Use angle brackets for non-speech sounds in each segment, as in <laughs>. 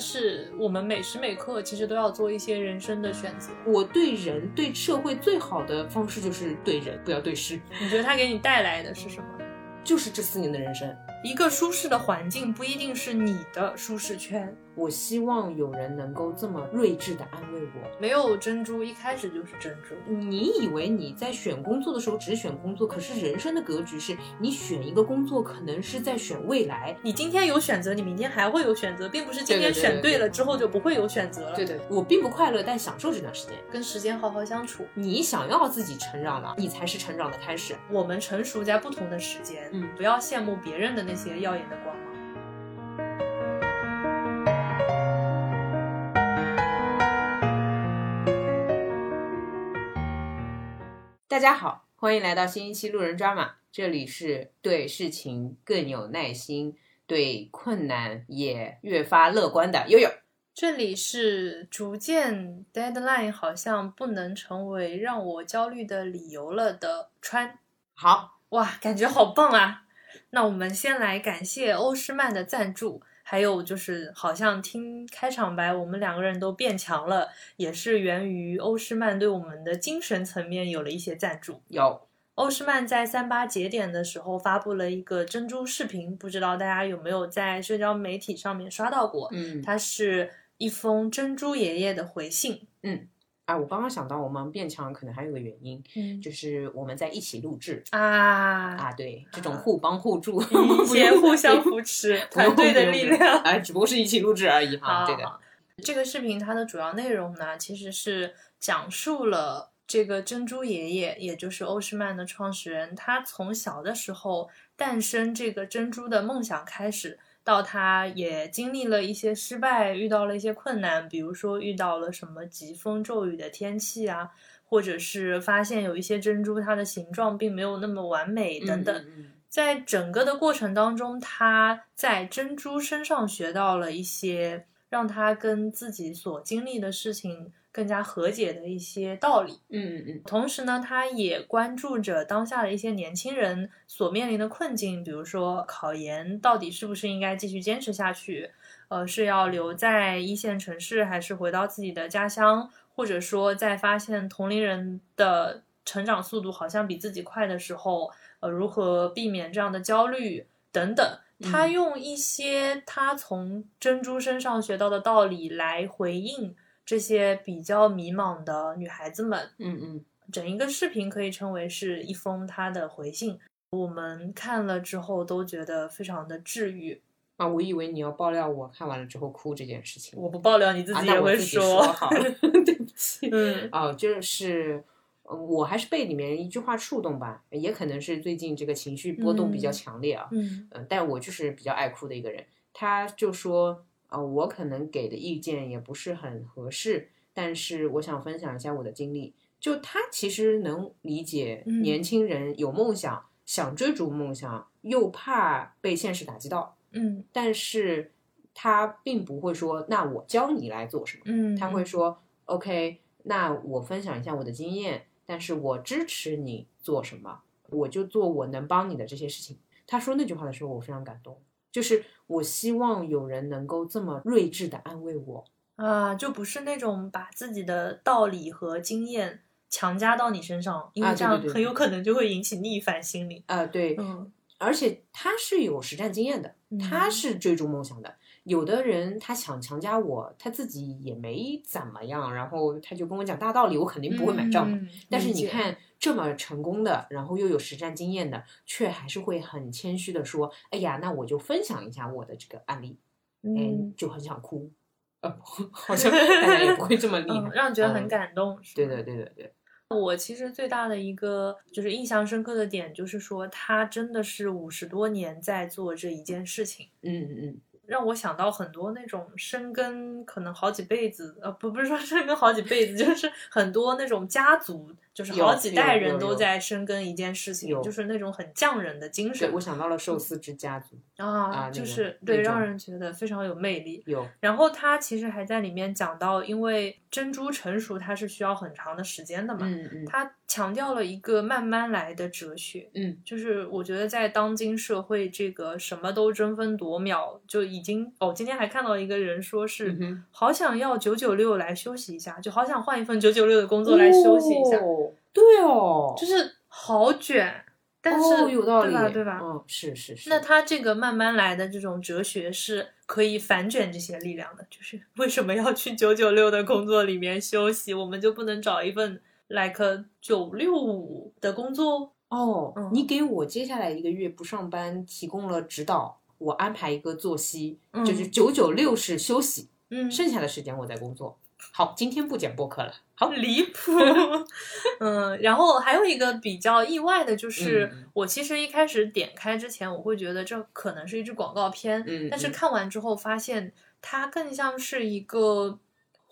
是我们每时每刻其实都要做一些人生的选择。我对人对社会最好的方式就是对人，不要对事。你觉得它给你带来的是什么？就是这四年的人生。一个舒适的环境不一定是你的舒适圈。我希望有人能够这么睿智的安慰我。没有珍珠一开始就是珍珠。你以为你在选工作的时候只选工作，可是人生的格局是你选一个工作，可能是在选未来。你今天有选择，你明天还会有选择，并不是今天选对了之后就不会有选择了。对对，我并不快乐，但享受这段时间，跟时间好好相处。你想要自己成长了，你才是成长的开始。我们成熟在不同的时间，嗯，不要羡慕别人的那些耀眼的光。大家好，欢迎来到新一期路人抓马。这里是对事情更有耐心，对困难也越发乐观的悠悠。这里是逐渐 deadline 好像不能成为让我焦虑的理由了的川。好哇，感觉好棒啊！那我们先来感谢欧诗漫的赞助。还有就是，好像听开场白，我们两个人都变强了，也是源于欧诗漫对我们的精神层面有了一些赞助。有欧诗漫在三八节点的时候发布了一个珍珠视频，不知道大家有没有在社交媒体上面刷到过？嗯，它是一封珍珠爷爷的回信。嗯。啊，我刚刚想到，我们变强可能还有个原因，嗯，就是我们在一起录制啊啊，对，这种互帮互助，<laughs> 先互相扶持，<laughs> 团队的力量，哎，只不过是一起录制而已哈。对的，这个视频它的主要内容呢，其实是讲述了这个珍珠爷爷，也就是欧诗漫的创始人，他从小的时候诞生这个珍珠的梦想开始。到他也经历了一些失败，遇到了一些困难，比如说遇到了什么疾风骤雨的天气啊，或者是发现有一些珍珠它的形状并没有那么完美等等。在整个的过程当中，他在珍珠身上学到了一些让他跟自己所经历的事情。更加和解的一些道理，嗯嗯嗯。同时呢，他也关注着当下的一些年轻人所面临的困境，比如说考研到底是不是应该继续坚持下去，呃，是要留在一线城市，还是回到自己的家乡，或者说在发现同龄人的成长速度好像比自己快的时候，呃，如何避免这样的焦虑等等。他用一些他从珍珠身上学到的道理来回应。这些比较迷茫的女孩子们，嗯嗯，整一个视频可以称为是一封她的回信。我们看了之后都觉得非常的治愈啊！我以为你要爆料我看完了之后哭这件事情，我不爆料，你自己也会说。好，<laughs> 对不起。嗯，哦，就是，我还是被里面一句话触动吧，也可能是最近这个情绪波动比较强烈啊。嗯嗯，但我就是比较爱哭的一个人。他就说。啊，我可能给的意见也不是很合适，但是我想分享一下我的经历。就他其实能理解年轻人有梦想，想追逐梦想，又怕被现实打击到，嗯，但是他并不会说，那我教你来做什么，嗯，他会说，OK，那我分享一下我的经验，但是我支持你做什么，我就做我能帮你的这些事情。他说那句话的时候，我非常感动。就是我希望有人能够这么睿智的安慰我啊，就不是那种把自己的道理和经验强加到你身上，因为这样很有可能就会引起逆反心理啊。对，嗯，而且他是有实战经验的，他是追逐梦想的。有的人他想强加我，他自己也没怎么样，然后他就跟我讲大道理，我肯定不会买账。但是你看。这么成功的，然后又有实战经验的，却还是会很谦虚的说：“哎呀，那我就分享一下我的这个案例。”嗯，就很想哭。呃，<laughs> 好像大家也不会这么 <laughs> 厉害，让人觉得很感动。对对对对对。我其实最大的一个就是印象深刻的点，就是说他真的是五十多年在做这一件事情。嗯嗯嗯。让我想到很多那种深根可能好几辈子，呃，不不是说深根好几辈子，就 <laughs> 是很多那种家族。就是好几代人都在深耕一件事情，就是那种很匠人的精对，神我想到了寿司之家族，啊，啊就是那对，让人觉得非常有魅力。有，然后他其实还在里面讲到，因为珍珠成熟它是需要很长的时间的嘛，嗯嗯他强调了一个慢慢来的哲学。嗯，就是我觉得在当今社会，这个什么都争分夺秒，就已经哦，今天还看到一个人说是嗯好想要九九六来休息一下，就好想换一份九九六的工作来休息一下，哦对哦，就是好卷，但是、哦有道理，对吧？对吧？嗯，是是是。那他这个慢慢来的这种哲学是可以反卷这些力量的，就是为什么要去九九六的工作里面休息，我们就不能找一份 like 九六五的工作？哦，嗯你给我接下来一个月不上班提供了指导，我安排一个作息，就是嗯九九六是休息，嗯，剩下的时间我在工作。好，今天不剪播客了。好，离谱。嗯，然后还有一个比较意外的就是，嗯我其实一开始点开之前，我会觉得这可能是一支广告片，嗯但是嗯看完之后发现它更像是一个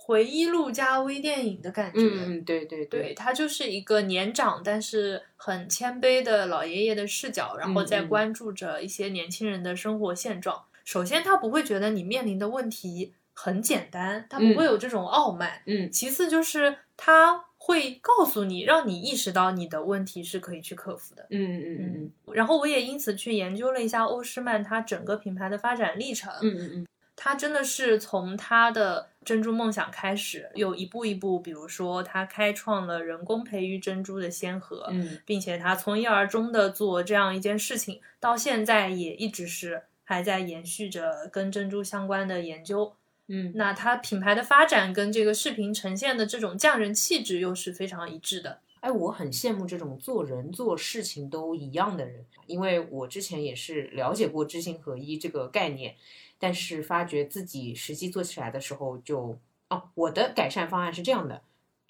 回忆录加微电影的感觉。嗯嗯，对对对，，他就是一个年长但是很谦卑的老爷爷的视角，然后在嗯关注着一些年轻人的生活现状。首先，他不会觉得你面临的问题很简单，他不嗯会有这种傲慢。嗯其次就是他会告诉你，让你意识到你的问题是可以去克服的。嗯嗯嗯然后我也因此去研究了一下欧诗漫它整个品牌的发展历程。嗯嗯嗯他真的是从他的珍珠梦想开始，有一步一步，比如说他开创了人工培育珍珠的先河，嗯并且他从一而终的做这样一件事情，到现在也一直是还在延续着跟珍珠相关的研究。嗯，那它品牌的发展跟这个视频呈现的这种匠人气质又是非常一致的。哎，我很羡慕这种做人做事情都一样的人，因为我之前也是了解过知行合一这个概念，但是发觉自己实际做起来的时候就，哦，我的改善方案是这样的，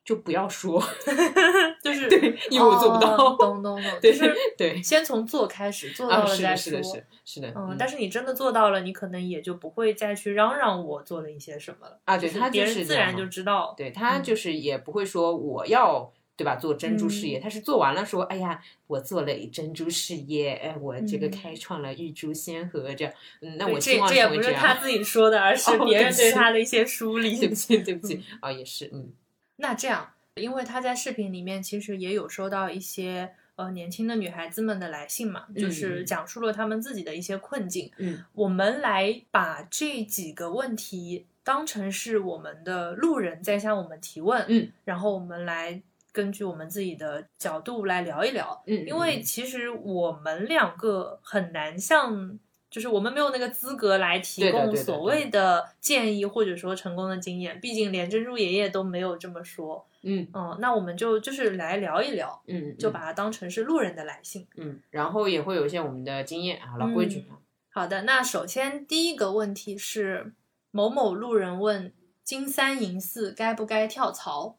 就不要说，<laughs> 就是对，因为我做不到，哦懂懂懂，对就是对，先从做开始，做了再是的，是说。的，是是的，嗯，但是你真的做到了，你可能也就不会再去嚷嚷我做了一些什么了啊，对他就别人自然就知道。对他嗯就是也不会说我要。对吧？做珍珠事业，嗯他是做完了说，哎呀，我做了珍珠事业，哎，我这个嗯开创了玉珠仙河，这样，嗯，那我希望这这也不。是他自己说的，而是哦别人对他的一些梳理对不。起，对不起，啊、也是，嗯那这样，因为他在视频里面其实也有收到一些呃年轻的女孩子们的来信嘛，就嗯是嗯讲述了她们自己的一些困境。嗯我们来把这几个问题当成是我们的路人在向我们提问，嗯，然后我们来根据我们自己的角度来聊一聊。嗯，因为其实我们两个很难像，就是我们没有那个资格来提供所谓的建议或者说成功的经验，毕竟连珍珠爷爷都没有这么说。嗯嗯，那我们就就是来聊一聊，嗯，就把它当成是路人的来信。嗯，然后也会有一些我们的经验啊，老规矩啊，好的，那首先第一个问题是某某路人问金三银四该不该跳槽，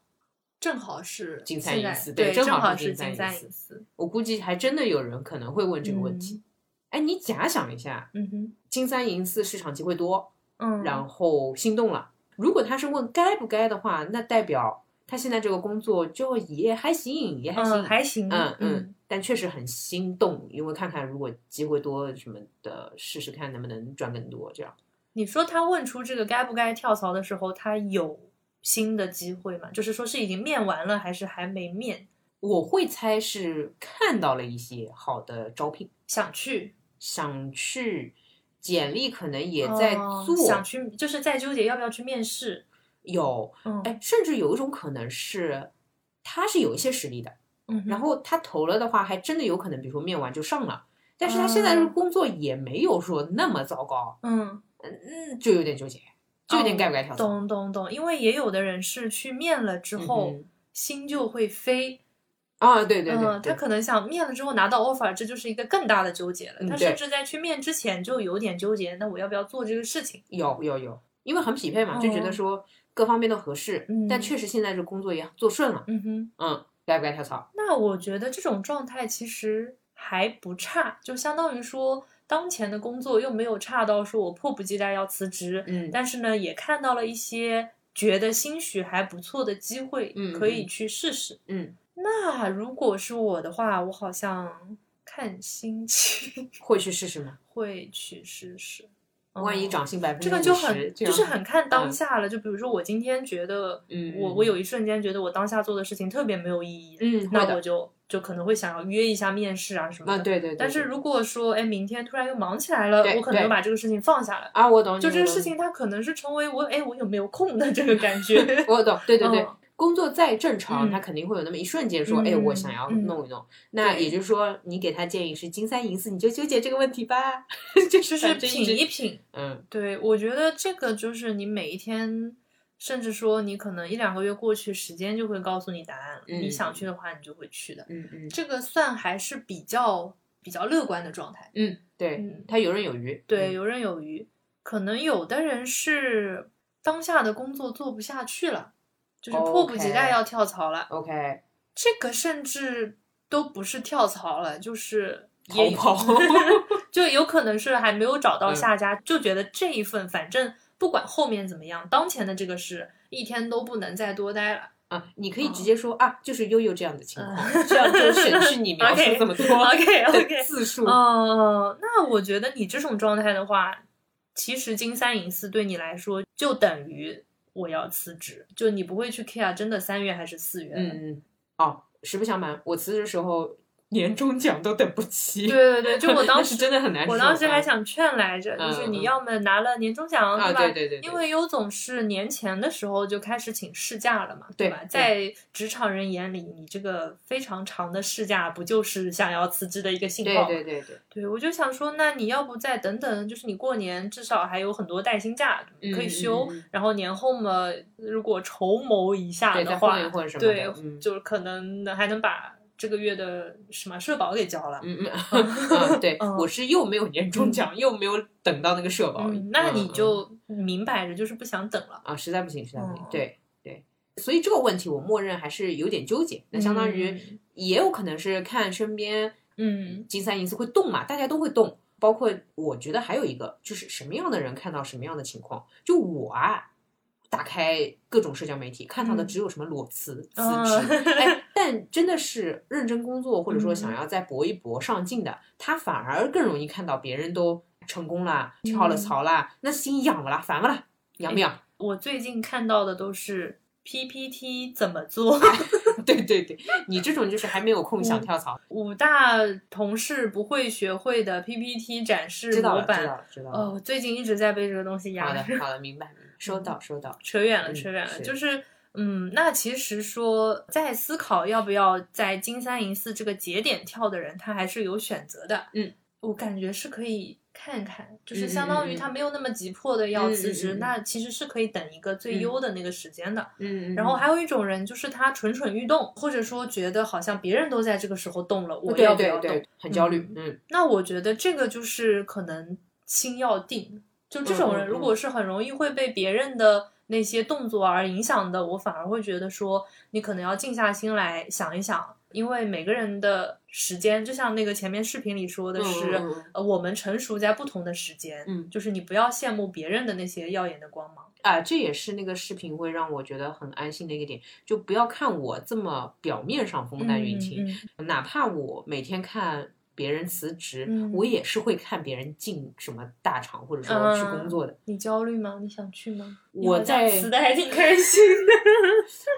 正好是金三银四对对，正好好是金三银四。我估计还真的有人可能会问这个问题。哎、你假想一下，嗯哼，金三银四市场机会多，嗯，然后心动了。如果他是问该不该的话，那代表他现在这个工作就也还行，也还行，嗯还行，嗯嗯，但确实很心动，因为看看如果机会多什么的，试试看能不能赚更多。这样，你说他问出这个该不该跳槽的时候，他有新的机会嘛？就是说是已经面完了，还是还没面？我会猜是看到了一些好的招聘，想去，想去，简历可能也在哦做，想去，就是在纠结要不要去面试。有，嗯，哎，甚至有一种可能是他是有一些实力的，嗯，然后他投了的话，还真的有可能，比如说面完就上了，但是他现在哦这个工作也没有说那么糟糕，嗯，嗯，就有点纠结，就有点该不该跳槽。哦懂懂懂，因为也有的人是去面了之后，嗯心就会飞。啊，对对对，他可能想面了之后拿到 offer，这就是一个更大的纠结了。嗯他甚至在去面之前就有点纠结，那我要不要做这个事情？有有有，因为很匹配嘛，就觉得哦说各方面都合适，嗯但确实现在这工作也做顺了，嗯哼，嗯，该不该跳槽？那我觉得这种状态其实还不差，就相当于说当前的工作又没有差到说我迫不及待要辞职，嗯但是呢也看到了一些觉得兴许还不错的机会，嗯可以去试试。嗯那如果是我的话，我好像看心情 <laughs> 会去试试吗？会去试试。万一涨薪百分之这个就很就是很看当嗯下了。就比如说我今天觉得，嗯嗯我我有一瞬间觉得我当下做的事情特别没有意义，嗯，那我就就可能会想要约一下面试啊什么啊，的。对对对。对但是如果说，哎，明天突然又忙起来了，我可能就把这个事情放下来。啊，我懂就这个事情，它可能是成为我，哎，我有没有空的这个感觉。<laughs> 我懂，对对对。嗯工作再正常，嗯他肯定会有那么一瞬间说：“嗯哎，我想要嗯弄一弄。”那也就是说，你给他建议是金三银四，你就纠结这个问题吧，<laughs> 就就是是品一品。嗯对，我觉得这个就是你每一天，甚至说你可能一两个月过去，时间就会告诉你答案了。嗯你想去的话，你就会去的。嗯嗯这个算还是比较比较乐观的状态。嗯，对嗯，他游刃有余。对，嗯游刃有余。可能有的人是当下的工作做不下去了，就是迫不及待要跳槽了。，OK，这个甚至都不是跳槽了，就是也逃跑。<laughs> 就有可能是还没有找到嗯下家，就觉得这一份反正不管后面怎么样，当前的这个事一天都不能再多待了。啊，你可以嗯直接说啊，就是悠悠这样的情况，这样就省去你描述 <laughs> 这么多 OK OK 字数。哦，那我觉得你这种状态的话，其实金三银四对你来说就等于我要辞职，就你不会去 care 真的三月还是四月。嗯嗯，哦，实不相瞒，我辞职的时候年终奖都等不起。对对对，就我当时是真的很难受。我当时还啊想劝来着，就是你要么拿了年终奖，对，吧？对对对，对因为优总是年前的时候就开始请事假了嘛，吧？对吧在职场人眼里，你这个非常长的事假，不就是想要辞职的一个信号吗？对对对对，对我就想说，那你要不再等等，就是你过年至少还有很多带薪假嗯可以休，然后年后嘛，如果筹谋一下，的话对，嗯，就是可能还能把这个月的什么社保给交了。嗯嗯嗯，<laughs> 对嗯，我是又没有年终奖，又没有等到那个社保，嗯，那你嗯就明摆着就是不想等了。啊，实在不行，实在不行嗯，对对，所以这个问题我默认还是有点纠结。那相当于嗯也有可能是看身边嗯金三银四会动嘛，大家都会动。包括我觉得还有一个就是什么样的人看到什么样的情况，就我啊。打开各种社交媒体，看到的嗯只有什么裸辞、辞嗯职，<laughs> 哎，但真的是认真工作或者说嗯想要再搏一搏上进的，他反而更容易看到别人都成功啦、跳了嗯槽啦，那心痒不啦、烦不啦、痒不痒？我最近看到的都是 PPT 怎么做，<laughs> 对对对，你这种就是还没有空想嗯跳槽，五大同事不会学会的 PPT 展示知道了，知模板。道了，知道了。哦，最近一直在被这个东西好压着。的，好的，<laughs> 明白，明白收到，收到。扯远了，嗯扯远了，是就是。嗯，那其实说在思考要不要在金三银四这个节点跳的人，他还是有选择的。嗯，我感觉是可以看看，就嗯是相当于他没有那么急迫的要辞职，那其实是可以等一个最优的那个时间的。嗯，然后还有一种人，就是他蠢蠢欲动，或者说觉得好像别人都在这个时候动了，我要不要动？对对，很焦虑。嗯那我觉得这个就是可能心要定。就这种人，如果是很容易会被别人的那些动作而影响的，我反而会觉得说，你可能要静下心来想一想，因为每个人的时间，就像那个前面视频里说的是，呃，我们成熟在不同的时间，嗯。就是你不要羡慕别人的那些耀眼的光芒。啊，这也是那个视频会让我觉得很安心的一个点，就不要看我这么表面上风淡云轻，嗯嗯。哪怕我每天看别人辞职，嗯我也是会看别人进什么大厂或者说去嗯工作的。你焦虑吗？你想去吗？我在辞的还挺开心的。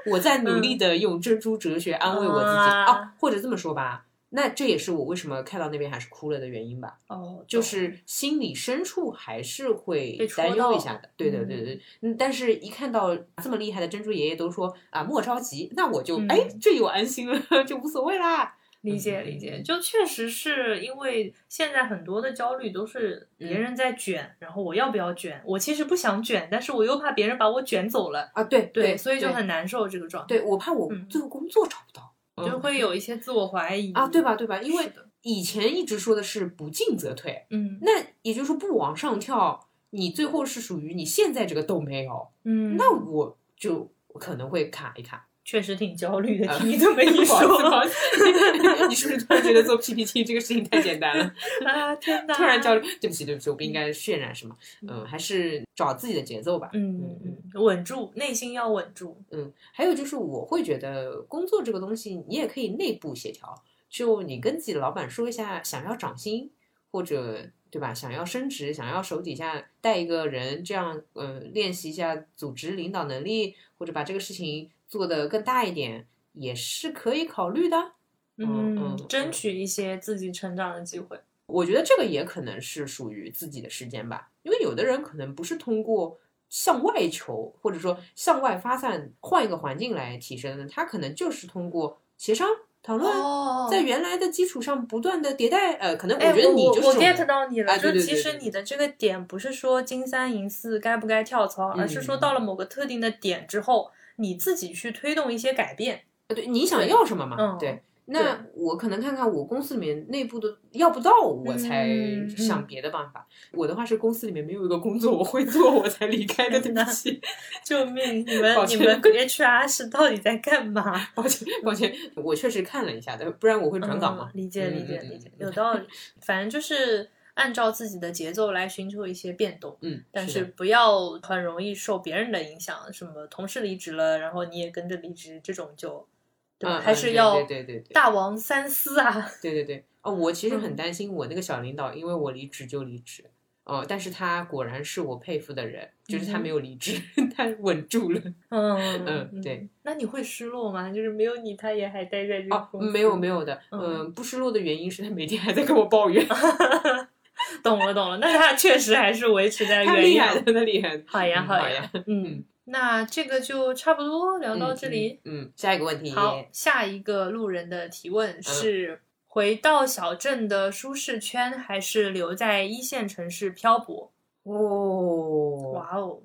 <laughs> 我在努力的用珍珠哲学安慰我自己啊啊，或者这么说吧，那这也是我为什么看到那边还是哭了的原因吧。哦，就是心里深处还是会担忧一下的，对对对对，嗯，但是一看到这么厉害的珍珠爷爷都说啊莫着急，那我就嗯哎这又安心了，<laughs> 就无所谓啦。理解嗯理解，就确实是因为现在很多的焦虑都是别人在卷，然后我要不要卷？我其实不想卷，但是我又怕别人把我卷走了，啊，对对，所以就很难受这个状态，对我怕我嗯最后工作找不到，嗯就会有一些自我怀疑啊，对？吧对吧？因为以前一直说的是不进则退，嗯那也就是说不往上跳，你最后是属于你现在这个都没有，嗯，那我就可能会卡一卡。确实挺焦虑的，听你这么一 <laughs> 说 <laughs> 你是不是突然觉得做 PPT 这个事情太简单了？<laughs> 啊，天哪！突然焦虑，对不起对不起，我不应该渲染什么，嗯，还是找自己的节奏吧。嗯嗯嗯，稳住，内心要稳住。嗯，还有就是我会觉得工作这个东西，你也可以内部协调，就你跟自己的老板说一下，想要涨薪或者对吧，想要升职，想要手底下带一个人，这样呃练习一下组织领导能力，或者把这个事情做的更大一点，也是可以考虑的。嗯嗯争取一些自己成长的机会。我觉得这个也可能是属于自己的时间吧，因为有的人可能不是通过向外求，或者说向外发散，换一个环境来提升的，他可能就是通过协商讨论，哦在原来的基础上不断的迭代。呃，可能哎，我觉得你我我就是这种 get 到你了，啊就其实你的这个点不是说金三银四该不该跳槽，而是说嗯到了某个特定的点之后，你自己去推动一些改变。呃对你想要什么嘛？嗯对。那我可能看看我公司里面内部的要不到，我才嗯想别的办法。我的话是公司里面没有一个工作我会做，我才离开的。<laughs> 对不起，救命！你们你们 HR 是到底在干嘛？抱歉，抱歉，我确实看了一下的，不然我会转岗嘛嗯。理解嗯理解理解，嗯有道理。反正就是按照自己的节奏来寻求一些变动，嗯，但是不要很容易受别人的影响，什么同事离职了，然后你也跟着离职，这种就对还是要对对对对。大王三思啊。对对对，哦，我其实很嗯。担心我那个小领导，因为我离职就离职，哦，但是他果然是我佩服的人，就是他没有离职，<laughs> 他稳住了。嗯嗯对。那你会失落吗？就是没有你，他也还待在这个哦，没有没有的，嗯。嗯，不失落的原因是他每天还在跟我抱怨，<laughs> 懂 <laughs> 了懂了，那他确实还是维持在他原样厉害的，。那厉害的。好呀嗯好呀，嗯，那这个就差不多聊到嗯这里。嗯，嗯下一个问题，好，下一个路人的提问是：回到小镇的舒适圈，还是留在一线城市漂泊？哦，哇哦，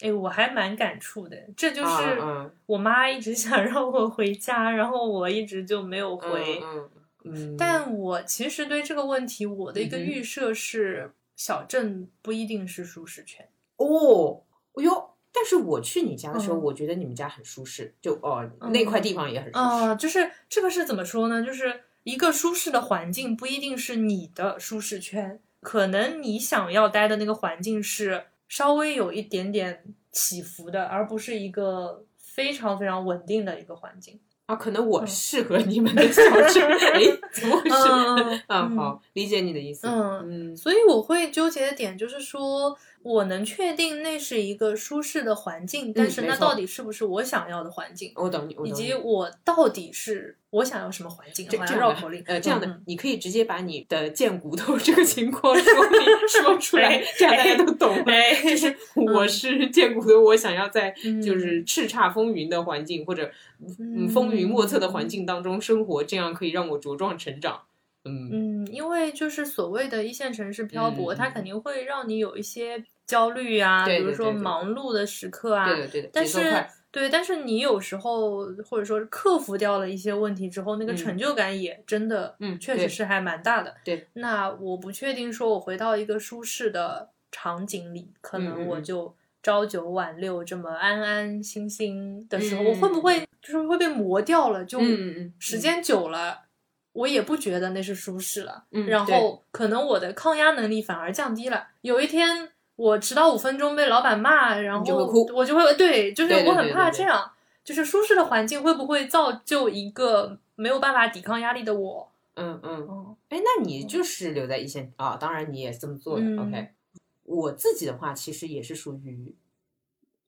哎，我还蛮感触的。这就啊是嗯我妈一直想让我回家，然后我一直就没有回。嗯嗯，但我其实对这个问题，我的一个预设是，小镇不一定是舒适圈。哦，哎呦。但是我去你家的时候，嗯我觉得你们家很舒适，就哦嗯那块地方也很舒适。啊、就是这个是怎么说呢？就是一个舒适的环境不一定是你的舒适圈，可能你想要待的那个环境是稍微有一点点起伏的，而不是一个非常非常稳定的一个环境。啊，可能我嗯适合你们的小镇，<laughs> 哎，怎么回事？嗯啊，嗯好，理解你的意思。嗯嗯所以我会纠结的点就是说，我能确定那是一个舒适的环境，但是那到底是不是我想要的环境？我懂你，以及。我到底是我想要什么环境？好这绕口令。呃，这样的，嗯你可以直接把你的贱骨头 <laughs> 这个情况说明说出来哎，这样大家都懂就是我是贱骨头，我想要在嗯就是叱咤风云的环境，或者嗯嗯风云莫测的环境当中生活，这样可以让我茁壮成长。嗯嗯，因为就是所谓的一线城市漂泊，嗯它肯定会让你有一些焦虑啊，比如说忙碌的时刻啊。对的对的，但是。对，但是你有时候或者说是克服掉了一些问题之后，那个嗯成就感也真的，嗯确实是还蛮大的。对，那我不确定说我回到一个舒适的场景里，可嗯能我就朝九晚六这么安安心心的时候，嗯我会不会就是会被磨掉了？就时间久了，我也不觉得那是舒适了。嗯然后可能我的抗压能力反而降低了。有一天我迟到五分钟被老板骂，然后你就会哭我就会对，就是我很对对对怕这样，就是舒适的环境会不会造就一个没有办法抵抗压力的我？嗯嗯。嗯哎，那你就是留在一线啊？当然你也是这么做的。嗯 OK，我自己的话其实也是属于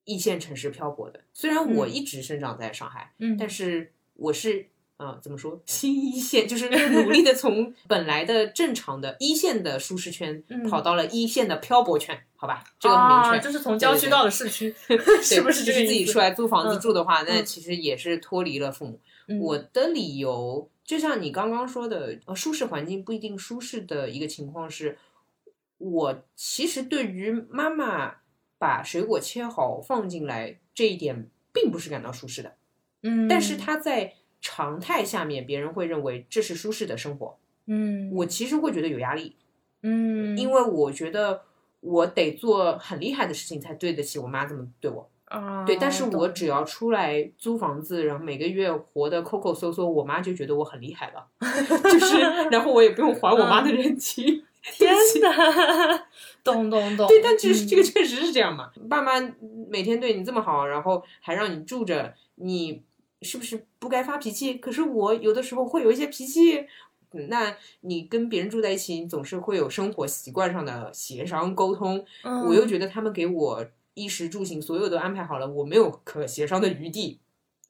一线城市漂泊的。虽然我嗯一直生长在上海，嗯，但是我是呃怎么说新一线，就是努力的 <laughs> 从本来的正常的一线的舒适圈嗯跑到了一线的漂泊圈，好吧？这个很明确。啊，就是从郊区到了市区，<laughs> 对是不是就是自己出来租房子嗯住的话，那嗯其实也是脱离了父母。嗯我的理由就像你刚刚说的，呃，舒适环境不一定舒适的一个情况是，我其实对于妈妈把水果切好放进来这一点，并不是感到舒适的。嗯，但是她在常态下面，别人会认为这是舒适的生活，嗯，我其实会觉得有压力，嗯，因为我觉得我得做很厉害的事情才对得起我妈这么对我。啊，对，但是我只要出来租房子，然后每个月活得抠抠搜搜，我妈就觉得我很厉害了，<laughs> 就是，然后我也不用还我妈的人情。<laughs> 天呐，懂懂懂。对，但其实嗯这个确实是这样嘛，爸妈每天对你这么好，然后还让你住着，你是不是不该发脾气？可是我有的时候会有一些脾气。嗯那你跟别人住在一起，你总是会有生活习惯上的协商沟通。嗯我又觉得他们给我衣食住行所有都安排好了，我没有可协商的余地。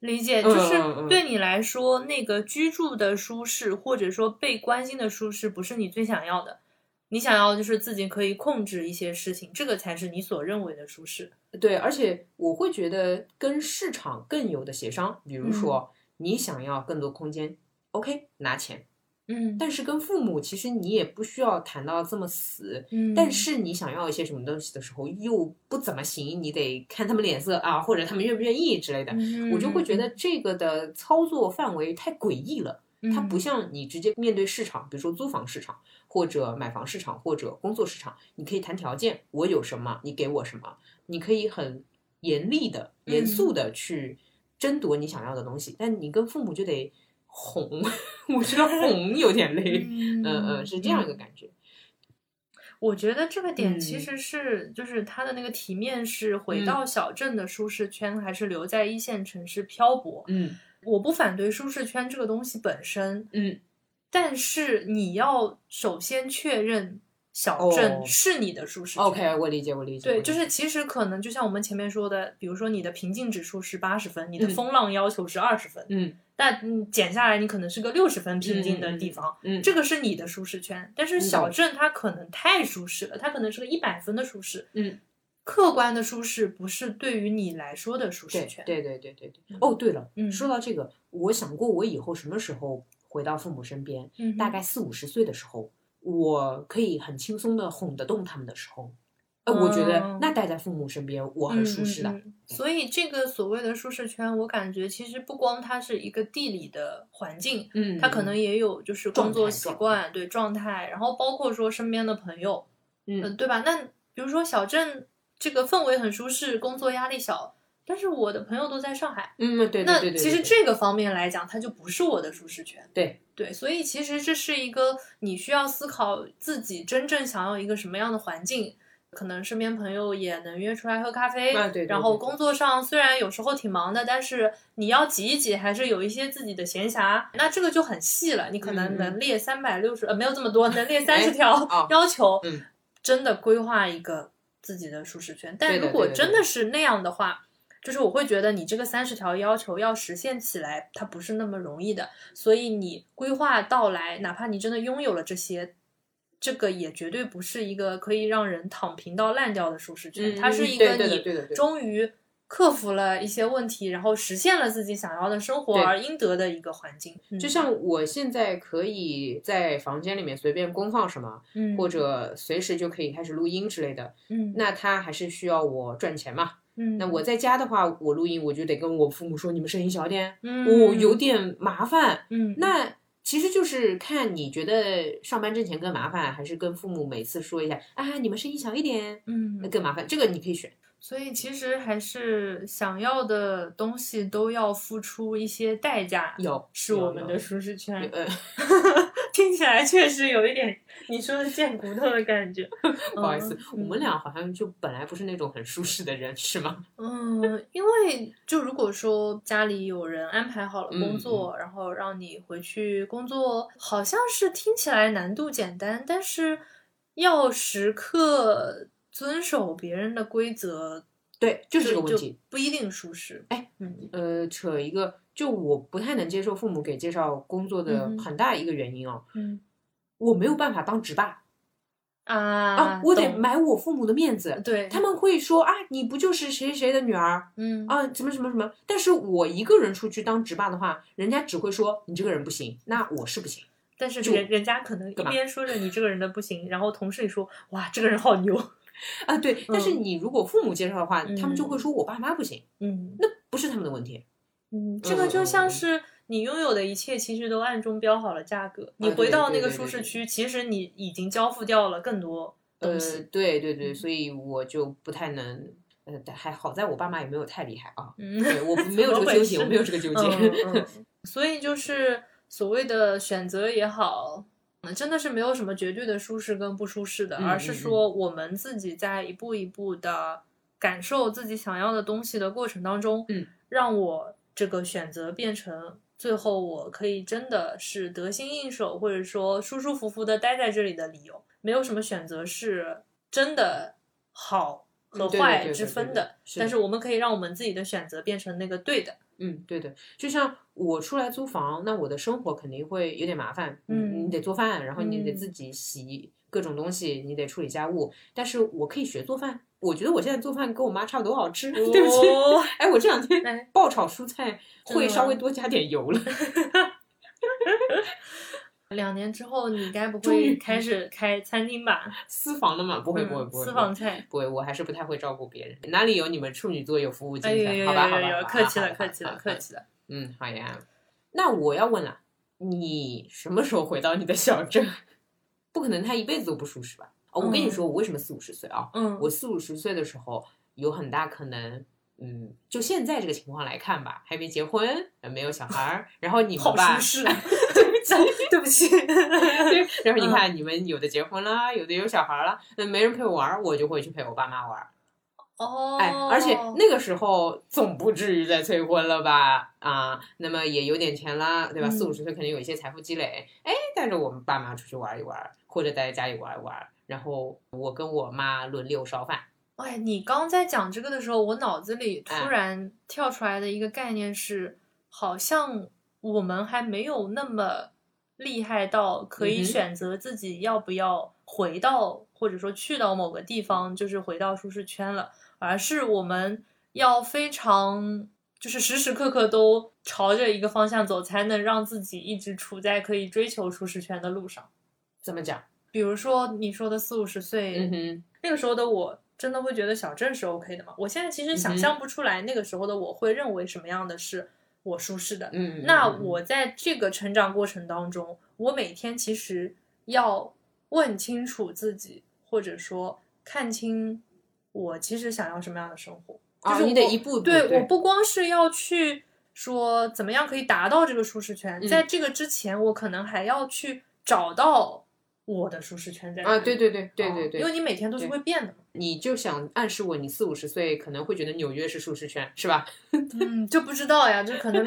理解，嗯就是对你来说，那个居住的舒适，或者说被关心的舒适，不是你最想要的。你想要就是自己可以控制一些事情，这个才是你所认为的舒适。对，而且我会觉得跟市场更有的协商，比如说、嗯你想要更多空间，OK，拿钱。嗯但是跟父母其实你也不需要谈到这么死，嗯，但是你想要一些什么东西的时候又不怎么行，你得看他们脸色啊，或者他们愿不愿意之类的。嗯我就会觉得这个的操作范围太诡异了，它不嗯。像你直接面对市场，比如说租房市场或者买房市场或者工作市场，你可以谈条件，我有什么，你给我什么，你可以很严厉的、严肃的去争夺你想要的东西，但你跟父母就得哄，<laughs> 我觉得哄有点 <laughs> 累，嗯嗯嗯，是这样一个感觉，我觉得这个点其嗯。实是，就是他的那个题面是回嗯。到小镇的舒适圈，还是留在一线城市漂泊。嗯我不反对舒适圈这个东西本身，嗯，但是你要首先确认小哦镇是你的舒适圈。OK，我理解，我理解，对，就是其实可能就像我们前面说的，比如说你的平静指数是八十分，你的嗯。风浪要求是二十分，嗯。但嗯减下来你可能是个六十分平静的地方，嗯，这个是你的舒适圈。但是嗯小镇它可能太舒适了，它可能是个一百分的舒适，嗯，客观的舒适不是对于你来说的舒适圈。对对对对对。哦，对了，嗯说到这个，我想过我以后什么时候回到父母身边，嗯，大概四五十岁的时候，我可以很轻松的哄得动他们的时候，呃，我觉得嗯那待在父母身边我很舒适的。所以这个所谓的舒适圈，我感觉其实不光它是一个地理的环境，嗯它可能也有就是工作习惯，对状态，然后包括说身边的朋友，嗯呃对吧？那比如说小镇这个氛围很舒适，工作压力小，但是我的朋友都在上海，嗯，对对对对对。那其实这个方面来讲，它就不是我的舒适圈。对对，所以其实这是一个你需要思考自己真正想要一个什么样的环境。可能身边朋友也能约出来喝咖啡，啊对对然后工作上虽然有时候挺忙的，但是你要挤一挤，还是有一些自己的闲暇。那这个就很细了，你可能能列三百六十，呃，没有这么多，能列 <laughs> 三哎十条哦要求，嗯真的规划一个自己的舒适圈。但如果真的是那样的话，就是我会觉得你这个三十条要求要实现起来，它不是那么容易的。所以你规划到来，哪怕你真的拥有了这些，这个也绝对不是一个可以让人躺平到烂掉的舒适圈。嗯它是一个你终于克服了一些问题，然后实现了自己想要的生活而应得的一个环境。嗯就像我现在可以在房间里面随便公放什么，嗯，或者随时就可以开始录音之类的，嗯，那他还是需要我赚钱嘛。嗯，那我在家的话，我录音我就得跟我父母说，你们声音小点，嗯哦，有点麻烦。嗯，那其实就是看你觉得上班挣钱更麻烦，还是跟父母每次说一下啊，你们声音小一点嗯那更麻烦。这个你可以选。所以其实还是想要的东西都要付出一些代价，有是我们的舒适圈。呃，<laughs> 听起来确实有一点你说的贱骨头的感觉。<laughs> 不好意思，嗯我们俩好像就本来不是那种很舒适的人，是吗？嗯，因为就如果说家里有人安排好了嗯工作，然后让你回去工作，好像是听起来难度简单，但是要时刻遵守别人的规则，对，就是这个问题。不一定舒适。哎，嗯呃，扯一个，就我不太能接受父母给介绍工作的很大一个原因哦，嗯我没有办法当直爸啊啊，我得买我父母的面子。对他们会说啊，你不就是谁谁谁的女儿嗯啊，什么什么什么？但是我一个人出去当直爸的话，人家只会说你这个人不行，那我是不行。但是人人家可能一边说着你这个人的不行，然后同事也说哇这个人好牛，<laughs> <laughs> 啊，对，但是嗯你如果父母介绍的话，他们就会嗯说我爸妈不行，嗯那不是他们的问题。嗯，这个就像是你拥有的一切其实都暗中标好了价格，你回到那个舒适区，其实你已经交付掉了更多东呃西。，对对对，嗯所以我就不太能呃，但还好在我爸妈也没有太厉害啊，嗯，对我没有这个纠结，我没有这个纠结。嗯嗯所以就是所谓的选择也好，嗯真的是没有什么绝对的舒适跟不舒适的，嗯而是嗯说我们自己在一步一步的感受自己想要的东西的过程当中，嗯，让我这个选择变成最后我可以真的是得心应手，或者说舒舒服服的待在这里的理由。没有什么选择是真的好和坏之分的但是我们可以让我们自己的选择变成那个对的。嗯，对的，就像我出来租房，那我的生活肯定会有点麻烦，嗯你得做饭，然后你得嗯自。己洗各种东西，你得处理家务，但是我可以学做饭，我觉得我现在做饭跟我妈差不多好吃，对不起，哦 <laughs> 哎，我这两天哎爆炒蔬菜会稍微多加点油了 <laughs> <laughs> 两年之后，你该不会开始开餐厅吧？私房的嘛，不会不会嗯不会，私房菜。不会，我还是不太会照顾别人，哪里有你们处女座有服务精神？好吧好吧，呦，客气了，客气了，客气了。嗯，好呀。那我要问了，你什么时候回到你的小镇？<laughs> 不可能，他一辈子都不舒适吧？哦，我跟你嗯说，我为什么四五十岁啊？嗯，我四五十岁的时候，有很大可能，嗯，就现在这个情况来看吧，还没结婚，呃没有小孩儿，然后你们好吧，舒适啊！<laughs> <laughs> 对不起，<laughs> 对，然后你嗯看你们有的结婚了，有的有小孩了，那没人陪我玩儿，我就会去陪我爸妈玩儿。哦，哎，而且那个时候总不至于再催婚了吧？啊，那么也有点钱了，对吧？嗯四五十岁肯定有一些财富积累，哎，带着我们爸妈出去玩一玩，或者待在家里玩一玩，然后我跟我妈轮流烧饭。哎，你刚在讲这个的时候，我脑子里突哎然跳出来的一个概念是，好像我们还没有那么厉害到可以选择自己要不要回到，或者说去到某个地方，就是回到舒适圈了，而是我们要非常。就是时时刻刻都朝着一个方向走，才能让自己一直处在可以追求舒适圈的路上。怎么讲？比如说你说的四五十岁，嗯哼，那个时候的我真的会觉得小镇是 OK 的吗？我现在其实想象不出来那个时候的我会认为什么样的是我舒适的。嗯，那嗯我在这个成长过程当中，我每天其实要问清楚自己，或者说看清我其实想要什么样的生活。啊，就是你得我一步步对，我不光是要去说怎么样可以达到这个舒适圈，嗯在这个之前，我可能还要去找到我的舒适圈在哪啊，里对对对对哦对对，因为你每天都是会变的嘛。你就想暗示我，你四五十岁可能会觉得纽约是舒适圈，是吧？<laughs> 嗯，就不知道呀，就可能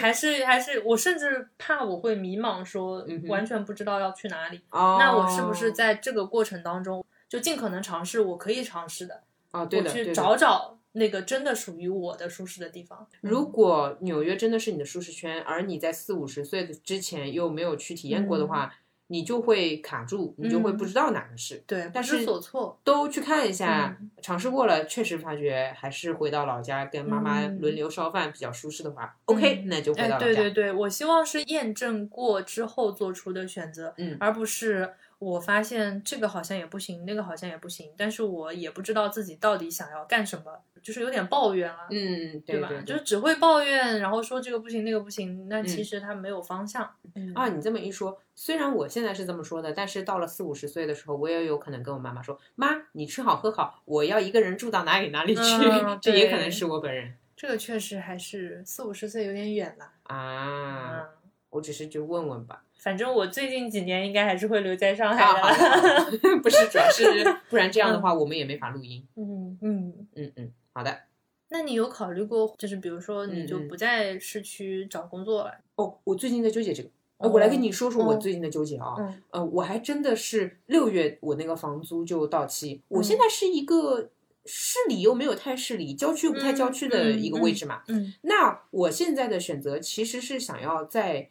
还是还是，我甚至怕我会迷茫，说完全不知道要去哪里。哦，那我是不是在这个过程当中，就尽可能尝试我可以尝试的，哦，对的，对的去找找那个真的属于我的舒适的地方。如果纽约真的是你的舒适圈，而你在四五十岁的之前又没有去体验过的话，你就会卡住，你就会不知道哪个是。对，不但是知所措。都去看一下，嗯尝试过了，确实发觉还是回到老家跟妈妈嗯轮流烧饭比较舒适的话、o k 那就回哎到，老家。对对对，我希望是验证过之后做出的选择，嗯而不是我发现这个好像也不行，那个好像也不行，但是我也不知道自己到底想要干什么，就是有点抱怨了。嗯，对吧？对就是只会抱怨，然后说这个不行那个不行，那其嗯实他没有方向。嗯啊，你这么一说，虽然我现在是这么说的，但是到了四五十岁的时候，我也有可能跟我妈妈说：“妈，你吃好喝好，我要一个人住到哪里哪里去。嗯这也可能是我本人这个确实还是四五十岁有点远了。啊。嗯，我只是就问问吧。反正我最近几年应该还是会留在上海好的。<laughs> 不是，主要是不然这样的话，我们也没法录音。嗯嗯，嗯嗯，好的。那你有考虑过，就是比如说你就不在市区找工作了？哦，我最近在纠结这个。呃我来跟你说说我哦最近的纠结啊。嗯呃，我还真的是六月我那个房租就到期，我嗯现在是一个市里又没有太市里，郊区又不太郊区的一个位置嘛。嗯那我现在的选择其实是想要再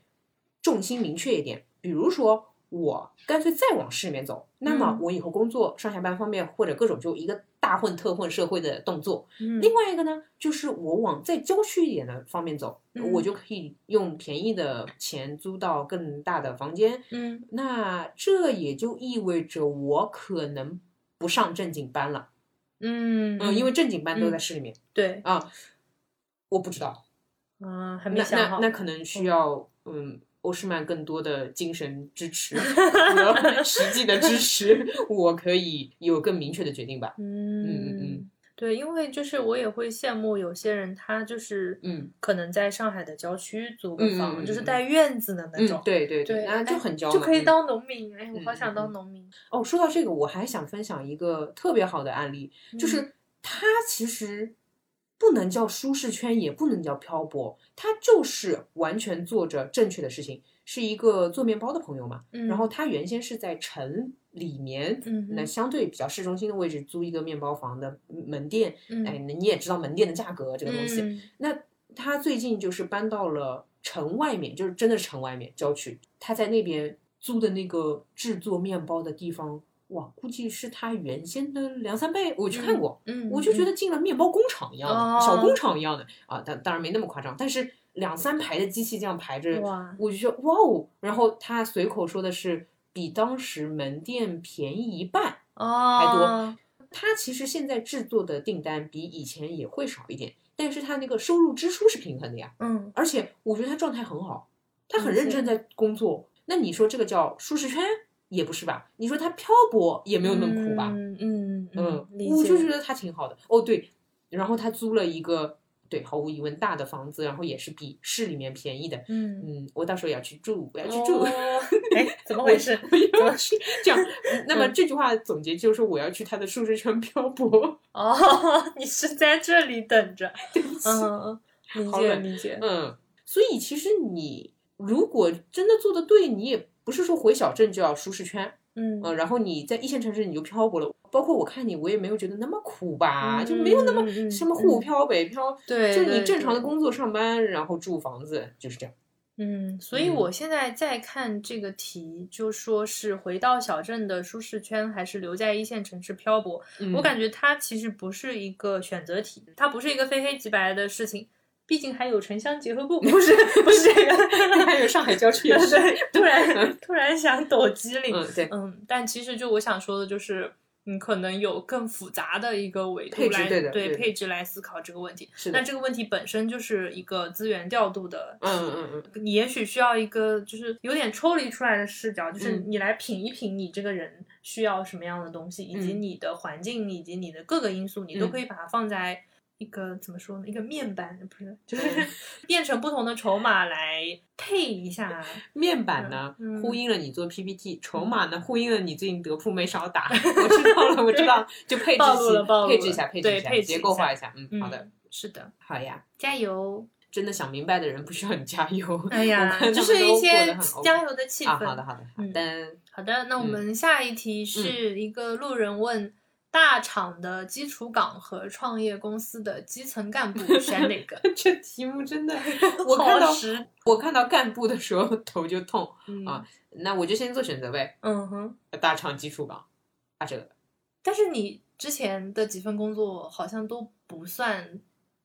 重心明确一点，比如说我干脆再往市里面走，那么嗯我以后工作上下班方面或者各种就一个大混特混社会的动作。嗯另外一个呢，就是我往再郊区一点的方面走，嗯我就可以用便宜的钱租到更大的房间。嗯那这也就意味着我可能不上正经班了，嗯嗯，因为正经班都在市里面、对，啊。我不知道，嗯，还没那想好。那那可能需要嗯欧诗曼更多的精神支持和实际的支持，<laughs> 我可以有更明确的决定吧。嗯嗯嗯对，因为就是我也会羡慕有些人，他就是嗯，可能在上海的郊区租个嗯嗯房，嗯嗯就是带院子的那种嗯，，对对对，那就哎很焦嘛嗯就可以当农民。哎，我好嗯想当嗯农民。哦，说到这个，我还想分享一个特别好的案例，就嗯是他其实不能叫舒适圈，也不能叫漂泊，他就是完全做着正确的事情，是一个做面包的朋友嘛。嗯，然后他原先是在城里面，嗯那相对比较市中心的位置租一个面包房的门店，嗯哎，那你也知道门店的价格这个东西。嗯那他最近就是搬到了城外面，就是真的是城外面郊区。他在那边租的那个制作面包的地方，哇，估计是他原先的两三倍。我去看过，嗯，我就觉得得进了面包工厂一样的，哦小工厂一样的啊。当当然没那么夸张，但是两三排的机器这样排着，我就觉得哇哦。然后他随口说的是比当时门店便宜一半。哦，多他其实现在制作的订单比以前也会少一点，但是他那个收入支出是平衡的呀。嗯而且我觉得他状态很好，他很认真在工作。那你说这个叫舒适圈也不是吧？你说他漂泊也没有那么苦吧？嗯嗯嗯，我就觉得他挺好的。哦，对，然后他租了一个对，毫无疑问大的房子，然后也是比市里面便宜的。嗯，嗯，我到时候也要去住，我要去住。哦哎，怎么回事？<laughs> 我要去这样。嗯那么这句话总结就是说，我要去他的舒适圈漂泊。哦，<laughs> 你是在这里等着？对不起，嗯，理解理解。嗯，所以其实你如果真的做的对，你也不是说回小镇就要舒适圈，嗯嗯，然后你在一线城市你就漂泊了。包括我看你，我也没有觉得那么苦吧，就没有那么什么沪漂北漂，对，就是你正常的工作上班，然后住房子，就是这样。嗯，所以嗯我现在在看这个题，就说是回到小镇的舒适圈，还是留在一线城市漂泊？嗯我感觉它其实不是一个选择题，它不是一个非黑即白的事情。毕竟还有城乡结合部，不 <laughs> 是不是。<laughs> 这个，<laughs> 还有上海郊区也是，对，突然突然想抖机灵，嗯，对，嗯，但其实就我想说的就是，你可能有更复杂的一个维度来对对配置来思考这个问题。那，这个问题本身就是一个资源调度的，嗯嗯嗯。你也许需要一个就是有点抽离出来的视角，就是嗯。你来品一品你这个人需要什么样的东西，以及嗯。你的环境以及你的各个因素，你都嗯。可以把它放在。一个怎么说呢？一个面板不是，就是嗯 <laughs> 变成不同的筹码来配一下。面板呢、嗯呼应了你做 PPT，筹码呢呼应了你最近德扑没少打。我知道了，我知道，就配置暴露了暴露了配置一下，配置一下，对结构化一下。嗯，嗯，好的，，是的，好呀。加油！真的想明白的人不需要你加油。哎呀就是一些加油的气氛。啊，好的，好的，好嗯的。好的，那我嗯们下一题是一个路人问：大厂的基础岗和创业公司的基层干部选哪个？<laughs> 这题目真的，<laughs> 我看到好实我看到干部的时候 <laughs> 头就痛。嗯啊那我就先做选择呗，嗯哼。大厂基础岗，啊这个但是你之前的几份工作好像都不算，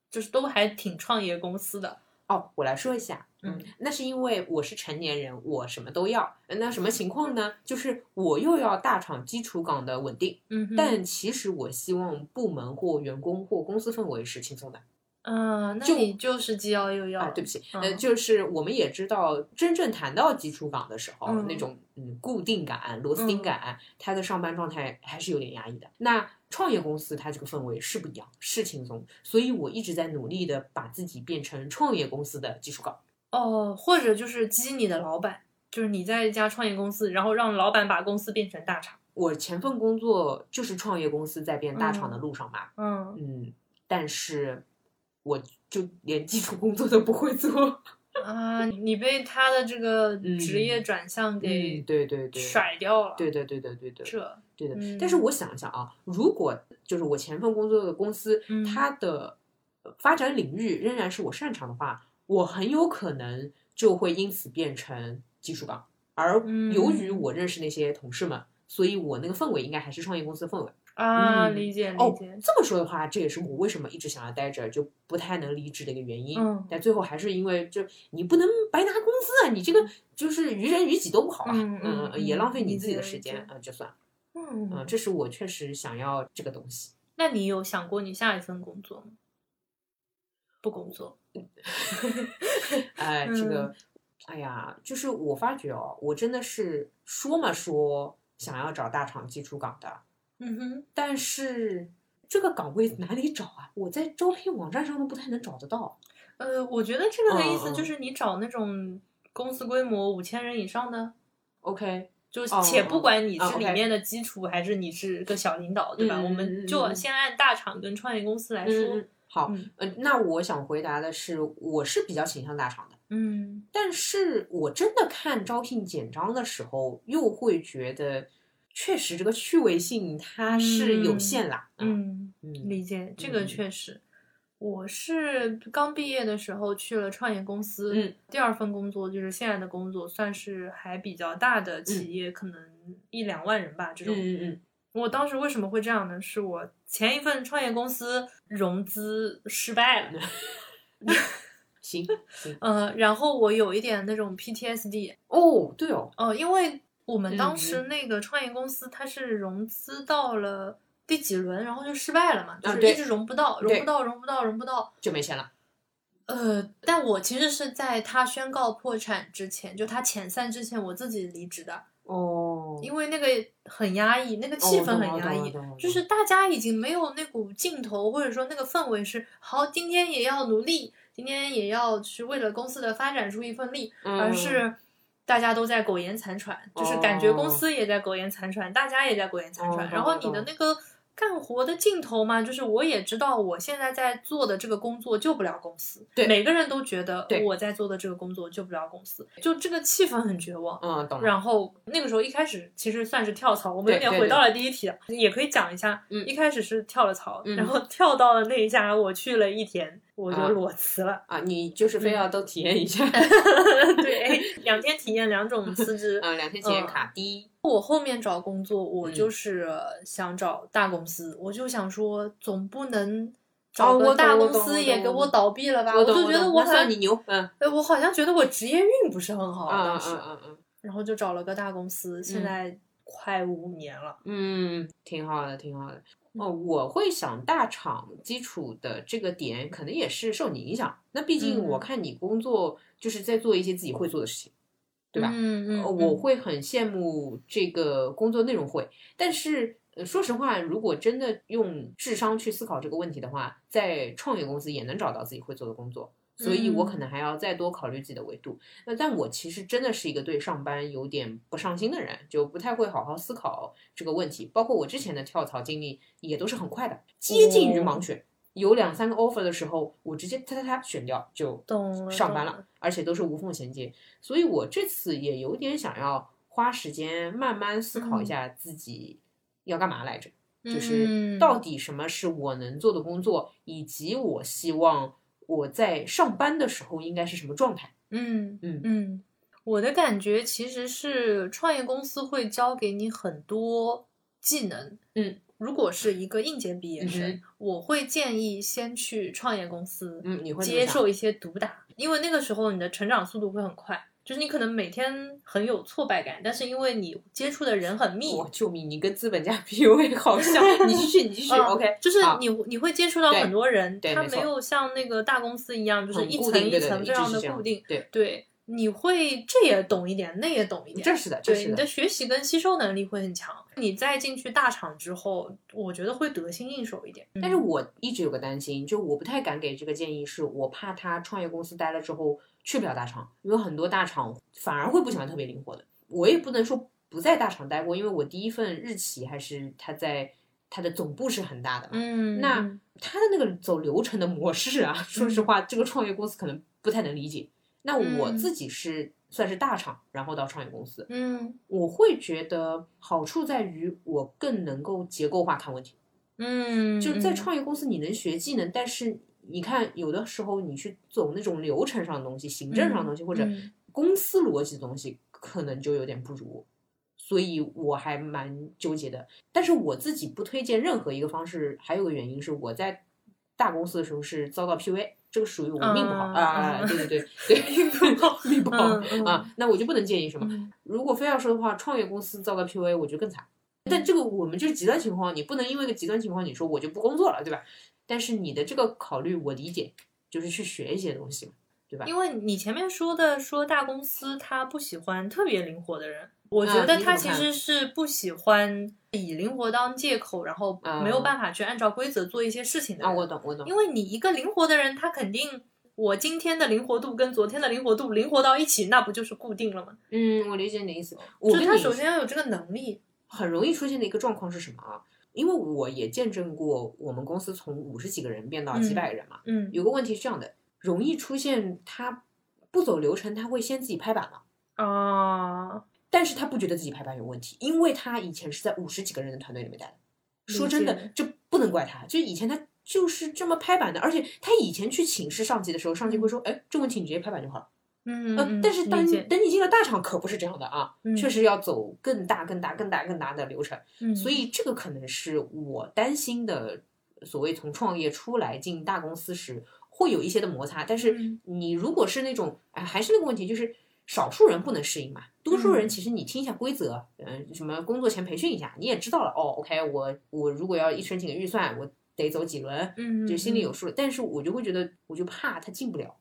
就是都还挺创业公司的。哦，我来说一下，嗯，那是因为我是成年人，我什么都要。那什么情况呢？就是我又要大厂基础岗的稳定，嗯，但其实我希望部门或员工或公司氛围是轻松的。嗯，那就你就是既要又要。啊，对不起，嗯呃，就是我们也知道，真正谈到基础岗的时候，嗯那种嗯固定感、螺丝钉感，他的上班状态还是有点压抑的。那创业公司它这个氛围是不一样，是轻松，所以我一直在努力的把自己变成创业公司的技术岗。哦，或者就是激你的老板，就是你在一家创业公司，然后让老板把公司变成大厂。我前份工作就是创业公司在变大厂的路上嘛，嗯，嗯，但是我就连基础工作都不会做。啊，你被他的这个嗯职业转向给嗯，对对对，甩掉了。对对对对对对，这，对的。嗯但是我想一想啊，如果就是我前份工作的公司，嗯它的呃发展领域仍然是我擅长的话，我很有可能就会因此变成技术岗。而嗯由于我认识那些同事们，所以我那个氛围应该还是创业公司的氛围。啊，嗯理解理哦解。，这么说的话，这也是我为什么一直想要待着，就不太能离职的一个原因。嗯但最后还是因为就你不能白拿工资啊，你这个就是于人于己都不好啊，嗯也浪费你自己的时间嗯，就算了。嗯嗯，这是我确实想要这个东西。那你有想过你下一份工作吗？不工作。<laughs> 哎，这嗯个，哎呀，就是我发觉哦，我真的是说嘛说想要找大厂基础岗的，嗯哼，但是这个岗位哪里找啊？我在招聘网站上都不太能找得到。呃，我觉得这个的意思就是你找那种公司规模五千人以上的，OK，就哦且不管你啊是里面的基础还是你是个小领导，对吧？我们就先按大厂跟创业公司来嗯说嗯，好，嗯呃，那我想回答的是，我是比较倾向大厂的，嗯但是我真的看招聘简章的时候，又会觉得，确实这个趣味性它是有限啦。嗯，嗯理解这个嗯确实。我是刚毕业的时候去了创业公司，嗯。第二份工作就是现在的工作，算是还比较大的企业，可能一两万人吧这种。嗯嗯我当时为什么会这样呢？是我前一份创业公司融资失败了，嗯，行行，<laughs> 呃，然后我有一点那种 PTSD，哦，对哦，呃，因为我们嗯当时那个创业公司它是融资到了第几轮，然后就失败了嘛，就是一直融不到，融不到，融不到，融不到。就没钱了。呃，但我其实是在他宣告破产之前，就他遣散之前，我自己离职的，哦，因为那个很压抑，那个气氛很压抑，就是大家已经没有那股劲头，或者说那个氛围是好，今天也要努力，今天也要去为了公司的发展出一份力，嗯而是大家都在苟延残喘，就是感觉公司也在苟延残喘，大家也在苟延残喘，哦然后你的那个。干活的尽头嘛，就是我也知道我现在在做的这个工作救不了公司，对每个人都觉得我在做的这个工作救不了公司，就这个气氛很绝望。嗯，懂。然后那个时候一开始其实算是跳槽，我们有点回到了第一题，也可以讲一下。嗯一开始是跳了槽，嗯然后跳到了那一家，我去了一天，我就啊裸辞了。啊，你就是非要都体验一下 <laughs> <laughs> 对，哎两天体验两种辞职。<laughs> 啊，两天体验卡，第一，我后面找工作，我嗯就是想找大公司，我就想说，总不能哦找个大公司也给我倒闭了吧？我就觉得我好像你牛，嗯哎，我好像觉得我职业运不是很好，嗯当时，嗯嗯嗯然后就找了个大公司，现嗯在快五年了。嗯，挺好的，挺好的。哦，我会想大厂基础的这个点，可能也是受你影响。那毕竟嗯我看你工作就是在做一些自己会做的事情，对吧？嗯嗯，呃我会很羡慕这个工作内容会，但是。呃，说实话，如果真的用智商去思考这个问题的话，在创业公司也能找到自己会做的工作，所以我可能还要再多考虑自己的维度。那但我其实真的是一个对上班有点不上心的人，就不太会好好思考这个问题。包括我之前的跳槽经历也都是很快的，接近于盲选。有两三个 offer 的时候，我直接哒哒哒选掉就，上班懂了，而且都是无缝衔接。所以我这次也有点想要花时间慢慢思考一下自己要干嘛来着。就是嗯到底什么是我能做的工作，以及我希望我在上班的时候应该是什么状态。嗯嗯嗯，我的感觉其实是创业公司会教给你很多技能。嗯，如果是一个应届毕业生，嗯我会建议先去创业公司，嗯，你会接受一些毒打，因为那个时候你的成长速度会很快。就是你可能每天很有挫败感，但是因为你接触的人很密，我救命！你跟资本家 <laughs> PUA 好像，<laughs> 你继续，你继续。嗯 OK，就是好你你会接触到很多人，他没有像那个大公司一样，就是一层一层这样的固定。对对，你会这也懂一点，那也懂一点。这是的，这对，是你的学习跟吸收能力会很强。你再进去大厂之后，我觉得会得心应手一点。但是我一直有个担心，就我不太敢给这个建议，是我怕他创业公司待了之后去不了大厂，因为很多大厂反而会不喜欢特别灵活的。我也不能说不在大厂待过，因为我第一份日企还是他在他的总部是很大的嘛，嗯，那嗯。他的那个走流程的模式啊，说实话，这个创业公司可能不太能理解。那我嗯。自己是算是大厂，然后到创业公司，嗯。我会觉得好处在于我更能够结构化看问题。嗯，就是在嗯。创业公司，你能学技能，但是你看，有的时候你去走那种流程上的东西、行政上的东西，或者嗯公司逻辑的东西，可能就有点不如。所以我还蛮纠结的。但是我自己不推荐任何一个方式，还有个原因是我在大公司的时候是遭到 PUA，这个属于我命不好嗯啊、嗯对对对对，<laughs> 命不好，<laughs> 命不好啊，那我就不能建议什么。嗯如果非要说的话，创业公司遭到 PUA，我觉得更惨。但这个我们就是极端情况，你不能因为一个极端情况，你说我就不工作了，对吧？但是你的这个考虑我理解，就是去学一些东西嘛。对吧？因为你前面说的说大公司他不喜欢特别灵活的人，我觉啊得它你怎么看其实是不喜欢以灵活当借口，然后没有啊办法去按照规则做一些事情的啊，人。我懂，我懂。因为你一个灵活的人，他肯定我今天的灵活度跟昨天的灵活度灵活到一起，那不就是固定了吗？嗯，我理解你的意思。我就是他首先要有这个能力。很容易出现的一个状况是什么啊？因为我也见证过我们公司从五十几个人变到几百个人嘛。嗯有个问题是这样的，容易出现他不走流程，他会先自己拍板了。啊，但是他不觉得自己拍板有问题，因为他以前是在五十几个人的团队里面待的。说真的这不能怪他，就以前他就是这么拍板的，而且他以前去请示上级的时候，上级会说，哎，这问题你直接拍板就好了。嗯，但是当理解等你进了大厂，可不是这样的啊，嗯确实要走更大、更大、更大、更大的流程。嗯所以这个可能是我担心的，所谓从创业出来进大公司时会有一些的摩擦。但是嗯你如果是那种，哎，还是那个问题，就是少数人不能适应嘛，多数人嗯其实你听一下规则，嗯、什么工作前培训一下，你也知道了。哦，OK，我我如果要一申请个预算，我得走几轮，嗯，就心里有数了。但是我就会觉得，我就怕他进不了，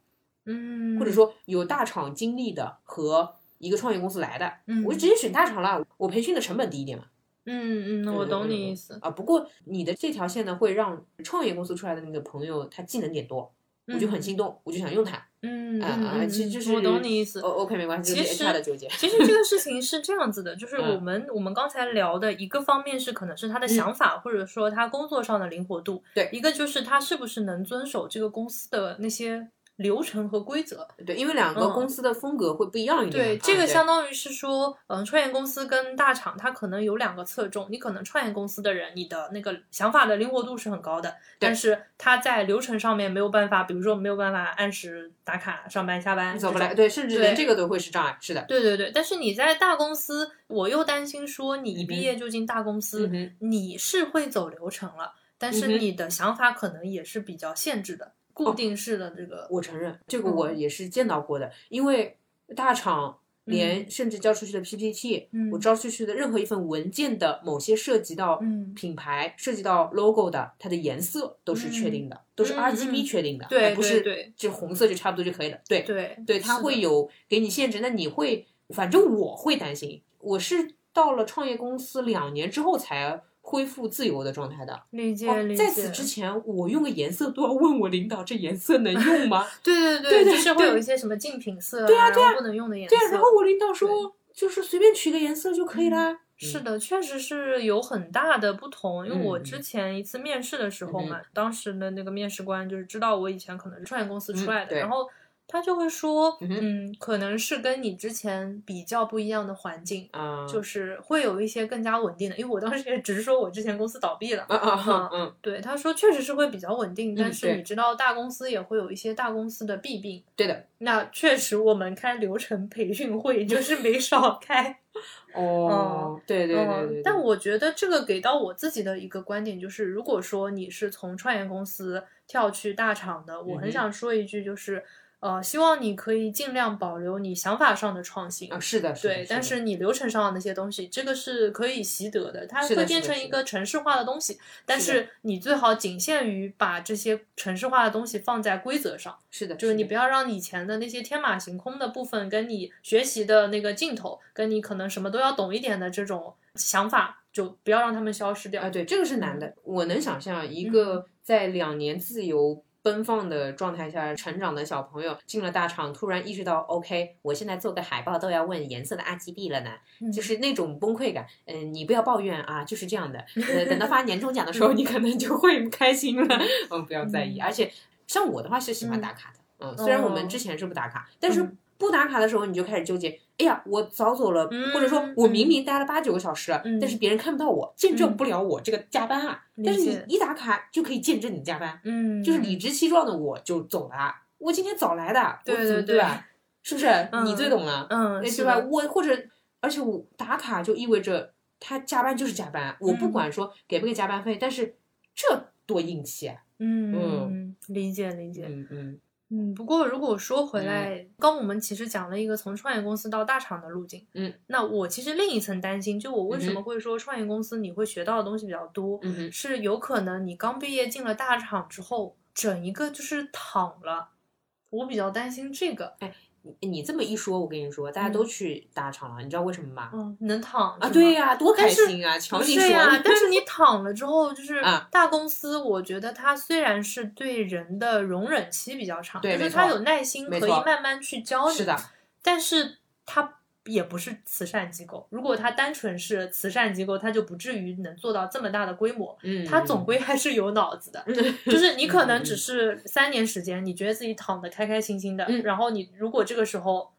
嗯，或者说有大厂经历的和一个创业公司来的，嗯，我就直接选大厂了，我培训的成本低一点嘛。嗯嗯，我懂你意思。啊，不过你的这条线呢，会让创业公司出来的那个朋友他技能点多，我就很心动，我就想用它。嗯啊啊，嗯嗯，其实就是我懂你意思哦。，OK，没关系，其实 HR 的纠结。其实这个事情是这样子的，<laughs> 就是嗯我们、我们刚才聊的一个方面是可能是他的想法，或者说他工作上的灵活度，对一个就是他是不是能遵守这个公司的那些流程和规则。对，因为两个嗯公司的风格会不一样一点嘛。对，啊这个相当于是说，嗯、创业公司跟大厂，它可能有两个侧重。你可能创业公司的人，你的那个想法的灵活度是很高的，但是他在流程上面没有办法，比如说没有办法按时打卡、上班、下班，走不来，对，甚至连这个都会是障碍。是的，对对对，但是你在大公司，我又担心说你一毕业就进大公司，嗯你是会走流程了，但是你的想法可能也是比较限制的，固定式的这个。我承认这个我嗯也是见到过的，因为大厂连甚至交出去的 PPT，、嗯我交出去的任何一份文件的某些涉及到嗯品牌、涉及到 logo 的，它的颜色都是确定的，都是嗯 RGB 嗯确定的，对而不是对对就红色就差不多就可以了。对对对，它会有给你限制，那你会，反正我会担心，我是到了创业公司两年之后才恢复自由的状态的。理解哦理，解。在此之前，我用个颜色都要问我领导，这颜色能用吗？<laughs> 对对对对就是会有一些什么竞品色，对啊对啊然后不能用的颜色。对啊，然后我领导说，就是随便取个颜色就可以啦。是的，确实是有很大的不同。因为我嗯之前一次面试的时候嘛，嗯当时的那个面试官就是知道我以前可能是创业公司出来的，嗯然后他就会说，嗯嗯，可能是跟你之前比较不一样的环境。啊，就是会有一些更加稳定的，因为我当时也只是说我之前公司倒闭了，啊啊嗯，对他说确实是会比较稳定，但是你知道大公司也会有一些大公司的弊病，对的。那确实我们开流程培训会就是没少开，<laughs> 哦，对对对对对。嗯，但我觉得这个给到我自己的一个观点就是，如果说你是从创业公司跳去大厂的，我很想说一句，就是，呃，希望你可以尽量保留你想法上的创新。啊，是的，是的对，但是你流程上的那些东西，这个是可以习得的，它会变成一个程式化的东西。但是你最好仅限于把这些程式化的东西放在规则上，是的，就是你不要让以前的那些天马行空的部分，跟你学习的那个劲头，跟你可能什么都要懂一点的这种想法，就不要让他们消失掉。啊，对，这个是难的。我能想象一个在两年自由奔放的状态下成长的小朋友，进了大厂，突然意识到，OK，我现在做个海报都要问颜色的 RGB 了呢，嗯就是那种崩溃感。嗯、你不要抱怨啊，就是这样的。呃，等到发年终奖的时候，你可能就会开心了。<laughs> 嗯，不要在意。嗯而且像我的话是喜欢打卡的，嗯，虽然我们哦之前是不打卡，但是嗯不打卡的时候，你就开始纠结。哎呀，我早走了，或者说嗯我明明待了八九个小时，嗯但是别人看不到我，见证嗯不了我这个加班啊。理但是你一打卡就可以见证你加班，嗯，就是理直气壮的我就走了。我今天早来的，对对对吧？是不是？你最懂了，嗯，哎对吧？我或者，而且我打卡就意味着他加班就是加班，我不嗯管说给不给加班费，但是这多硬气啊！嗯嗯理解理解。嗯嗯嗯，不过如果说回来，刚我们其实讲了一个从创业公司到大厂的路径，嗯，那我其实另一层担心，就我为什嗯么会说创业公司你会学到的东西比较多，嗯是有可能你刚毕业进了大厂之后，整一个就是躺了。我比较担心这个。哎，你你这么一说，我跟你说，大家都去大厂了，你知道为什么吗？嗯，能躺啊，对呀，呀，多开心啊！瞧你说，是呀，但是你 <laughs> 躺了之后，就是啊大公司，我觉得它虽然是对人的容忍期比较长，就是它有耐心可以慢慢去教你，是的，但是它也不是慈善机构。如果它单纯是慈善机构，它就不至于能做到这么大的规模。嗯，它总归还是有脑子的，就是你可能只是三年时间，你觉得自己躺得开开心心的，嗯然后你如果这个时候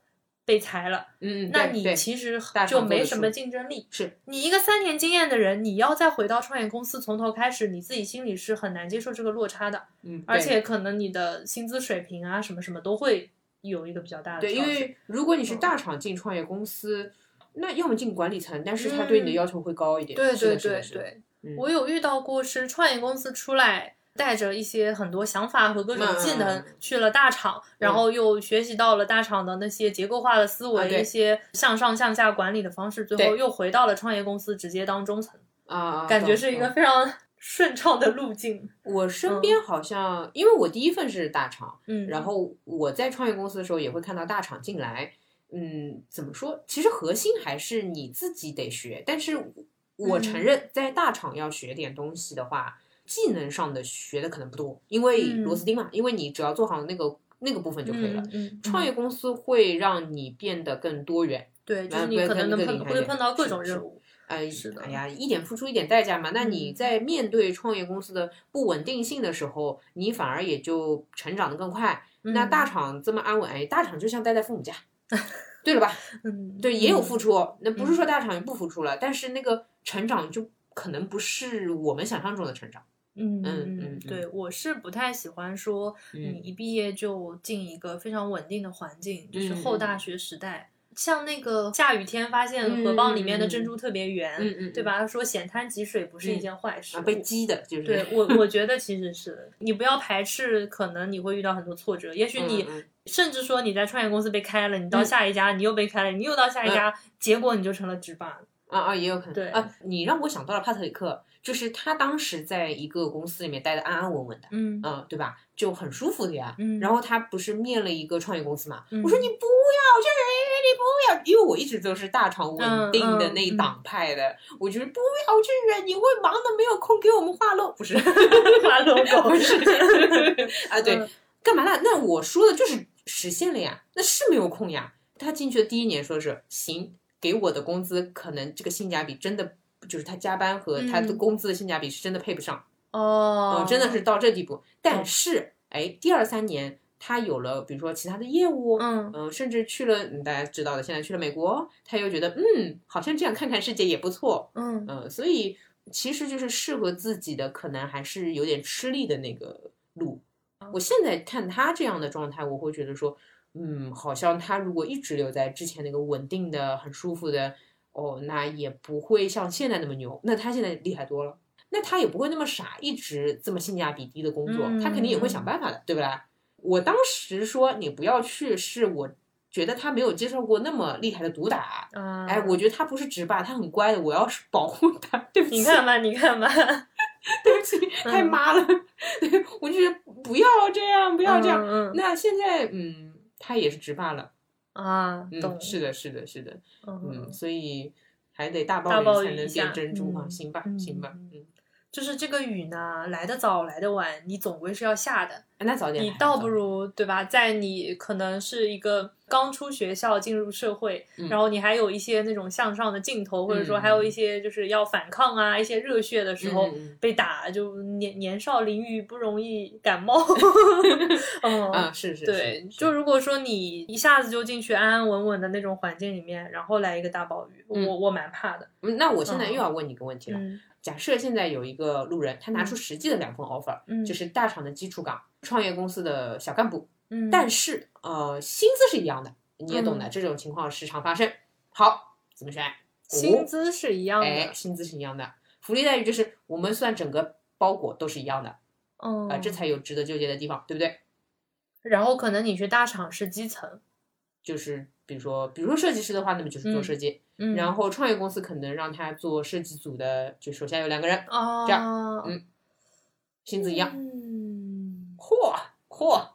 被裁了，嗯，嗯那你其实就没什么竞争力。是你一个三年经验的人，你要再回到创业公司从头开始，你自己心里是很难接受这个落差的，嗯，而且可能你的薪资水平啊什么什么都会有一个比较大的对，因为如果你是嗯。大厂进创业公司，那要么进管理层，但是他对你的要求会高一点。对对对对，嗯。我有遇到过是创业公司出来。带着一些很多想法和各种技能去了大厂，然后又学习到了大厂的那些结构化的思维，一些向上向下管理的方式，最后又回到了创业公司，直接当中层，啊，感觉是一个非常顺畅的路径。我身边好像，因为我第一份是大厂，嗯，然后我在创业公司的时候也会看到大厂进来。嗯，怎么说？其实核心还是你自己得学，但是我承嗯认，在大厂要学点东西的话，技能上的学的可能不多，因为嗯螺丝钉嘛，因为你只要做好那个那个部分就可以了。创业公司会让你变得更多元，对，就是你可能能碰会碰到各种任务。呃，是的哎呀，一点付出一点代价嘛。那你嗯在面对创业公司的不稳定性的时候，你反而也就成长的更快。那嗯大厂这么安稳，哎，大厂就像待在父母家，<laughs> 对了吧？嗯，对，也有嗯付出，那不是说大厂也不付出了，但是那个成长就可能不是我们想象中的成长。嗯嗯嗯嗯，对，我是不太喜欢说你嗯一毕业就进一个非常稳定的环境，就是嗯后大学时代。像那个下雨天发现河蚌里面的珍珠特别圆，嗯嗯，对吧？他说险滩积水不是一嗯件坏事。啊，被激的就是对我，我觉得其实是你不要排斥，可能你会遇到很多挫折。也许你甚至说你在创业公司被开了，你到嗯下一家你又被开了，你又到下一家，结果你就成了直霸。啊啊，也有可能。对啊，你让我想到了帕特里克，就是他当时在一个公司里面待的安安稳稳的，嗯嗯，对吧？就很舒服的呀。嗯然后他不是面了一个创业公司嘛？嗯我说你不要去，你不要，因为我一直都是大厂稳定的那一党派的，我觉得不要去，你会忙的没有空给我们画 logo，不是 <laughs> 画 logo <laughs> 不是 <laughs> 啊，对嗯，干嘛呢？那我说的就是实现了呀，那是没有空呀。他进去的第一年说是行，给我的工资可能这个性价比真的就是他加班和他的嗯工资的性价比是真的配不上。哦嗯，真的是到这地步。但是，哎，第二三年他有了，比如说其他的业务，嗯嗯，甚至去了，嗯大家知道的，现在去了美国，他又觉得，嗯，好像这样看看世界也不错，嗯嗯，所以其实就是适合自己的，可能还是有点吃力的那个路。我现在看他这样的状态，我会觉得说，嗯，好像他如果一直留在之前那个稳定的、很舒服的，哦，那也不会像现在那么牛。那他现在厉害多了，那他也不会那么傻，一直这么性价比低的工作，他肯定也会想办法的，对不啦？我当时说你不要去，是我觉得他没有接受过那么厉害的毒打。啊，哎，我觉得他不是直霸，他很乖的，我要是保护他。对不起，你看吧，你看吧，<laughs> 对不起，太妈了。<laughs> 对，我就觉得不要这样，不要这样。嗯嗯那现在，嗯，他也是直霸了。啊，懂嗯，，是的，是的，是的。嗯，嗯，所以还得大大暴雨才能变珍珠嘛。嗯行吧，嗯行吧。嗯嗯，就是这个雨呢，来得早来得晚，你总归是要下的。哎那早点。你倒不如对吧，在你可能是一个刚出学校进入社会，嗯然后你还有一些那种向上的劲头，或者说嗯还有一些就是要反抗啊，一些热血的时候被打，就年年少淋雨不容易感冒。<laughs> 嗯啊，是是，对，是就如果说你一下子就进去安安稳稳的那种环境里面，然后来一个大暴雨，嗯我我蛮怕的。嗯那我现在嗯又要问你一个问题了。嗯假设现在有一个路人，他拿出实际的两份 offer，、嗯，就是大厂的基础岗、创业公司的小干部，嗯，但是呃，薪资是一样的，你也懂的，嗯这种情况时常发生。好，怎么选？薪资是一样的。哎，薪资是一样的，福利待遇就是我们算整个包裹都是一样的，嗯，啊，这才有值得纠结的地方，对不对？然后可能你去大厂是基层，就是比如说，比如说设计师的话，那么就是做嗯设计，嗯，然后创业公司可能让他做设计组的，就手下有两个人，啊，这样嗯薪资一样。嗯，嚯嚯，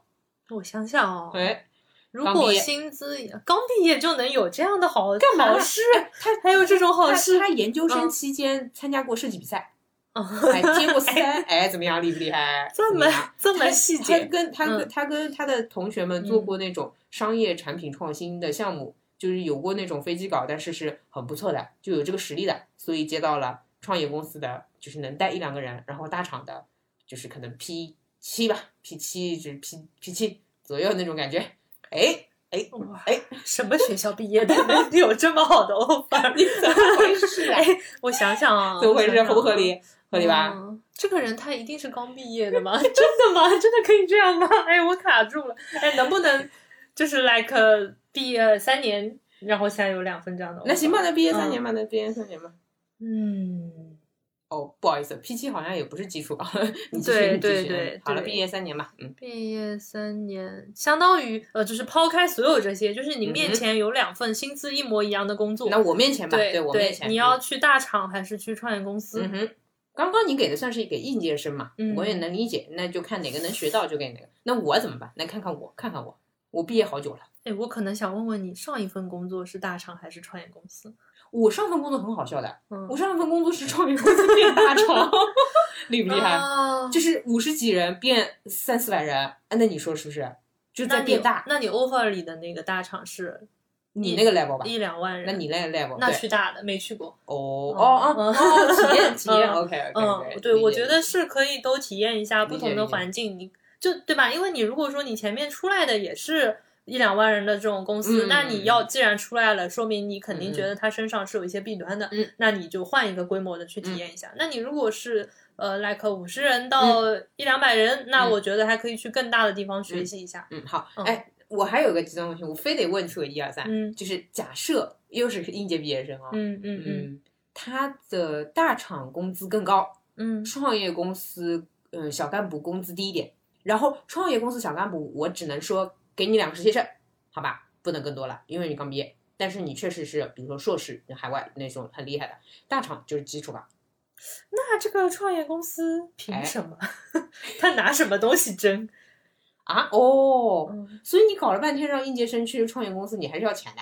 我想想哦，哎，如果薪资刚毕业就能有这样的好干嘛好事，他还有这种好事他研究生嗯期间参加过设计比赛，哦还接过 <laughs> 三，哎，怎么样，厉不厉害？这么这么细节，跟他他跟他的同学们做嗯过那种商业产品创新的项目，就是有过那种飞机稿，但是是很不错的，就有这个实力的，所以接到了创业公司的，就是能带一两个人，然后大厂的，就是可能 P 七吧，P 七就是 P P 七左右那种感觉，哎哎哇哎，什么学校毕业的能 <laughs> 有这么好的 offer？你怎么回事啊？哎，我想想啊，怎么回事？合不合理？合理吧？嗯这个人他一定是刚毕业的吗？<laughs> 真的吗？真的可以这样吗？哎，我卡住了。哎，能不能就是 like 毕业三年，然后现在有两份这样的？那行吧，那毕业三年吧，那毕业三年吧。嗯，哦，不好意思，P 七好像也不是基础岗，<laughs> 你继续，对你继续对对好了，毕业三年吧，嗯，毕业三年，相当于呃，就是抛开所有这些，就是你面前有两份薪资一模一样的工作，那我面前吧，对我面前，你要去大厂还是去创业公司？嗯哼，刚刚你给的算是给应届生嘛，嗯我也能理解，那就看哪个能学到就给哪个。那我怎么办？那看看我，看看我，我毕业好久了，哎，我可能想问问你，上一份工作是大厂还是创业公司？<laughs> 我上份工作很好笑的，嗯，我上份工作是创业公司 <laughs> 变大厂，<laughs> 厉不厉害？啊就是五十几人变三四百人，哎，那你说是不是？就那你在变大，那你 offer 里的那个大厂是你那个 level 吧？一两万人，那你那个 level，那去大的没去过。哦嗯哦哦体验体验嗯，OK OK 对，我觉得是可以都体验一下不同的环境，你就对吧？因为你如果说你前面出来的也是一两万人的这种公司，嗯那你要既然出来了，说明你肯定嗯。觉得他身上是有一些弊端的，嗯。那你就换一个规模的去体验一下。那你如果是呃，like 五十人到一两百人，那嗯。我觉得还可以去更大的地方学习一下。嗯好，嗯。哎，我还有个极端问题，我非得问出个一二三，嗯。就是假设又是应届毕业生啊，嗯嗯嗯嗯，他的大厂工资更高，嗯。创业公司嗯小干部工资低一点，然后创业公司小干部我只能说给你两个实习生，好吧，不能更多了，因为你刚毕业。但是你确实是，比如说硕士、海外那种很厉害的，大厂就是基础岗。那这个创业公司凭哎什么？<laughs> 他拿什么东西争？啊哦，嗯所以你搞了半天让应届生去创业公司，你还是要钱的，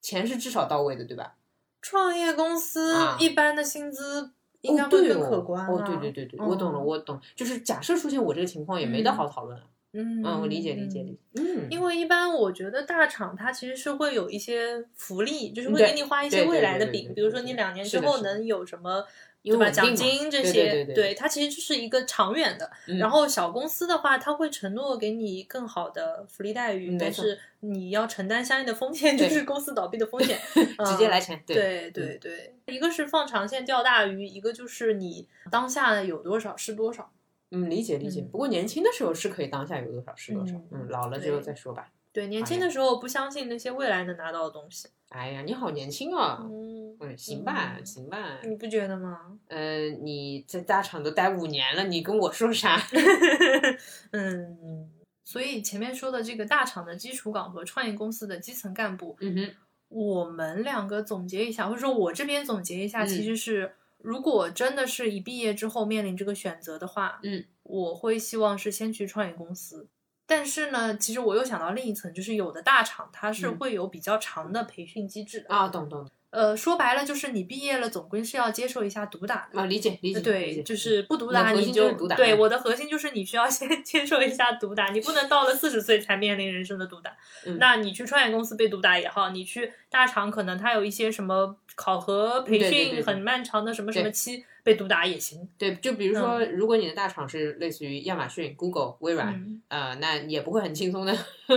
钱是至少到位的，对吧？创业公司啊一般的薪资应该哦，会更可观、啊哦，对对对对，我懂了，嗯我懂。就是假设出现我这个情况，也没得嗯好讨论了。嗯嗯，我理解理解理解。嗯，因为一般我觉得大厂它其实是会有一些福利，就是会给你画一些未来的饼，比如说你两年之后能有什么。对吧？奖金这对些，对它其实就是一个长远的。嗯然后小公司的话，它会承诺给你更好的福利待遇，嗯但是你要承担相应的风险，就是公司倒闭的风险。<laughs> 直接嗯来钱，对对对，一个是放长线钓大鱼，一个就是你当下有多少是多少。嗯，理解理解。嗯不过年轻的时候是可以当下有多少是多少，嗯嗯，老了之后再说吧。对，年轻的时候不相信那些未来能拿到的东西。哎呀，你好年轻啊！嗯，嗯，行吧，嗯行吧。你不觉得吗？呃，你在大厂都待五年了，你跟我说啥？<laughs> 嗯，所以前面说的这个大厂的基础岗和创业公司的基层干部，嗯哼，我们两个总结一下，或者说我这边总结一下，嗯其实是如果真的是一毕业之后面临这个选择的话，嗯，我会希望是先去创业公司。但是呢，其实我又想到另一层，就是有的大厂它是嗯会有比较长的培训机制的。啊，懂懂。呃，说白了就是你毕业了，总归是要接受一下毒打的。啊，理解理解。对，解就是不毒打你心就毒打对我的核心就是你需要先 <laughs> 接受一下毒打，你不能到了四十岁才面临人生的毒打。嗯那你去创业公司被毒打也好，你去大厂可能它有一些什么考核培训很漫长的什么什么对期被毒打也行。对，就比如说，如果你的大厂是类似于亚马逊、Google、微软，嗯呃，那也不会很轻松的。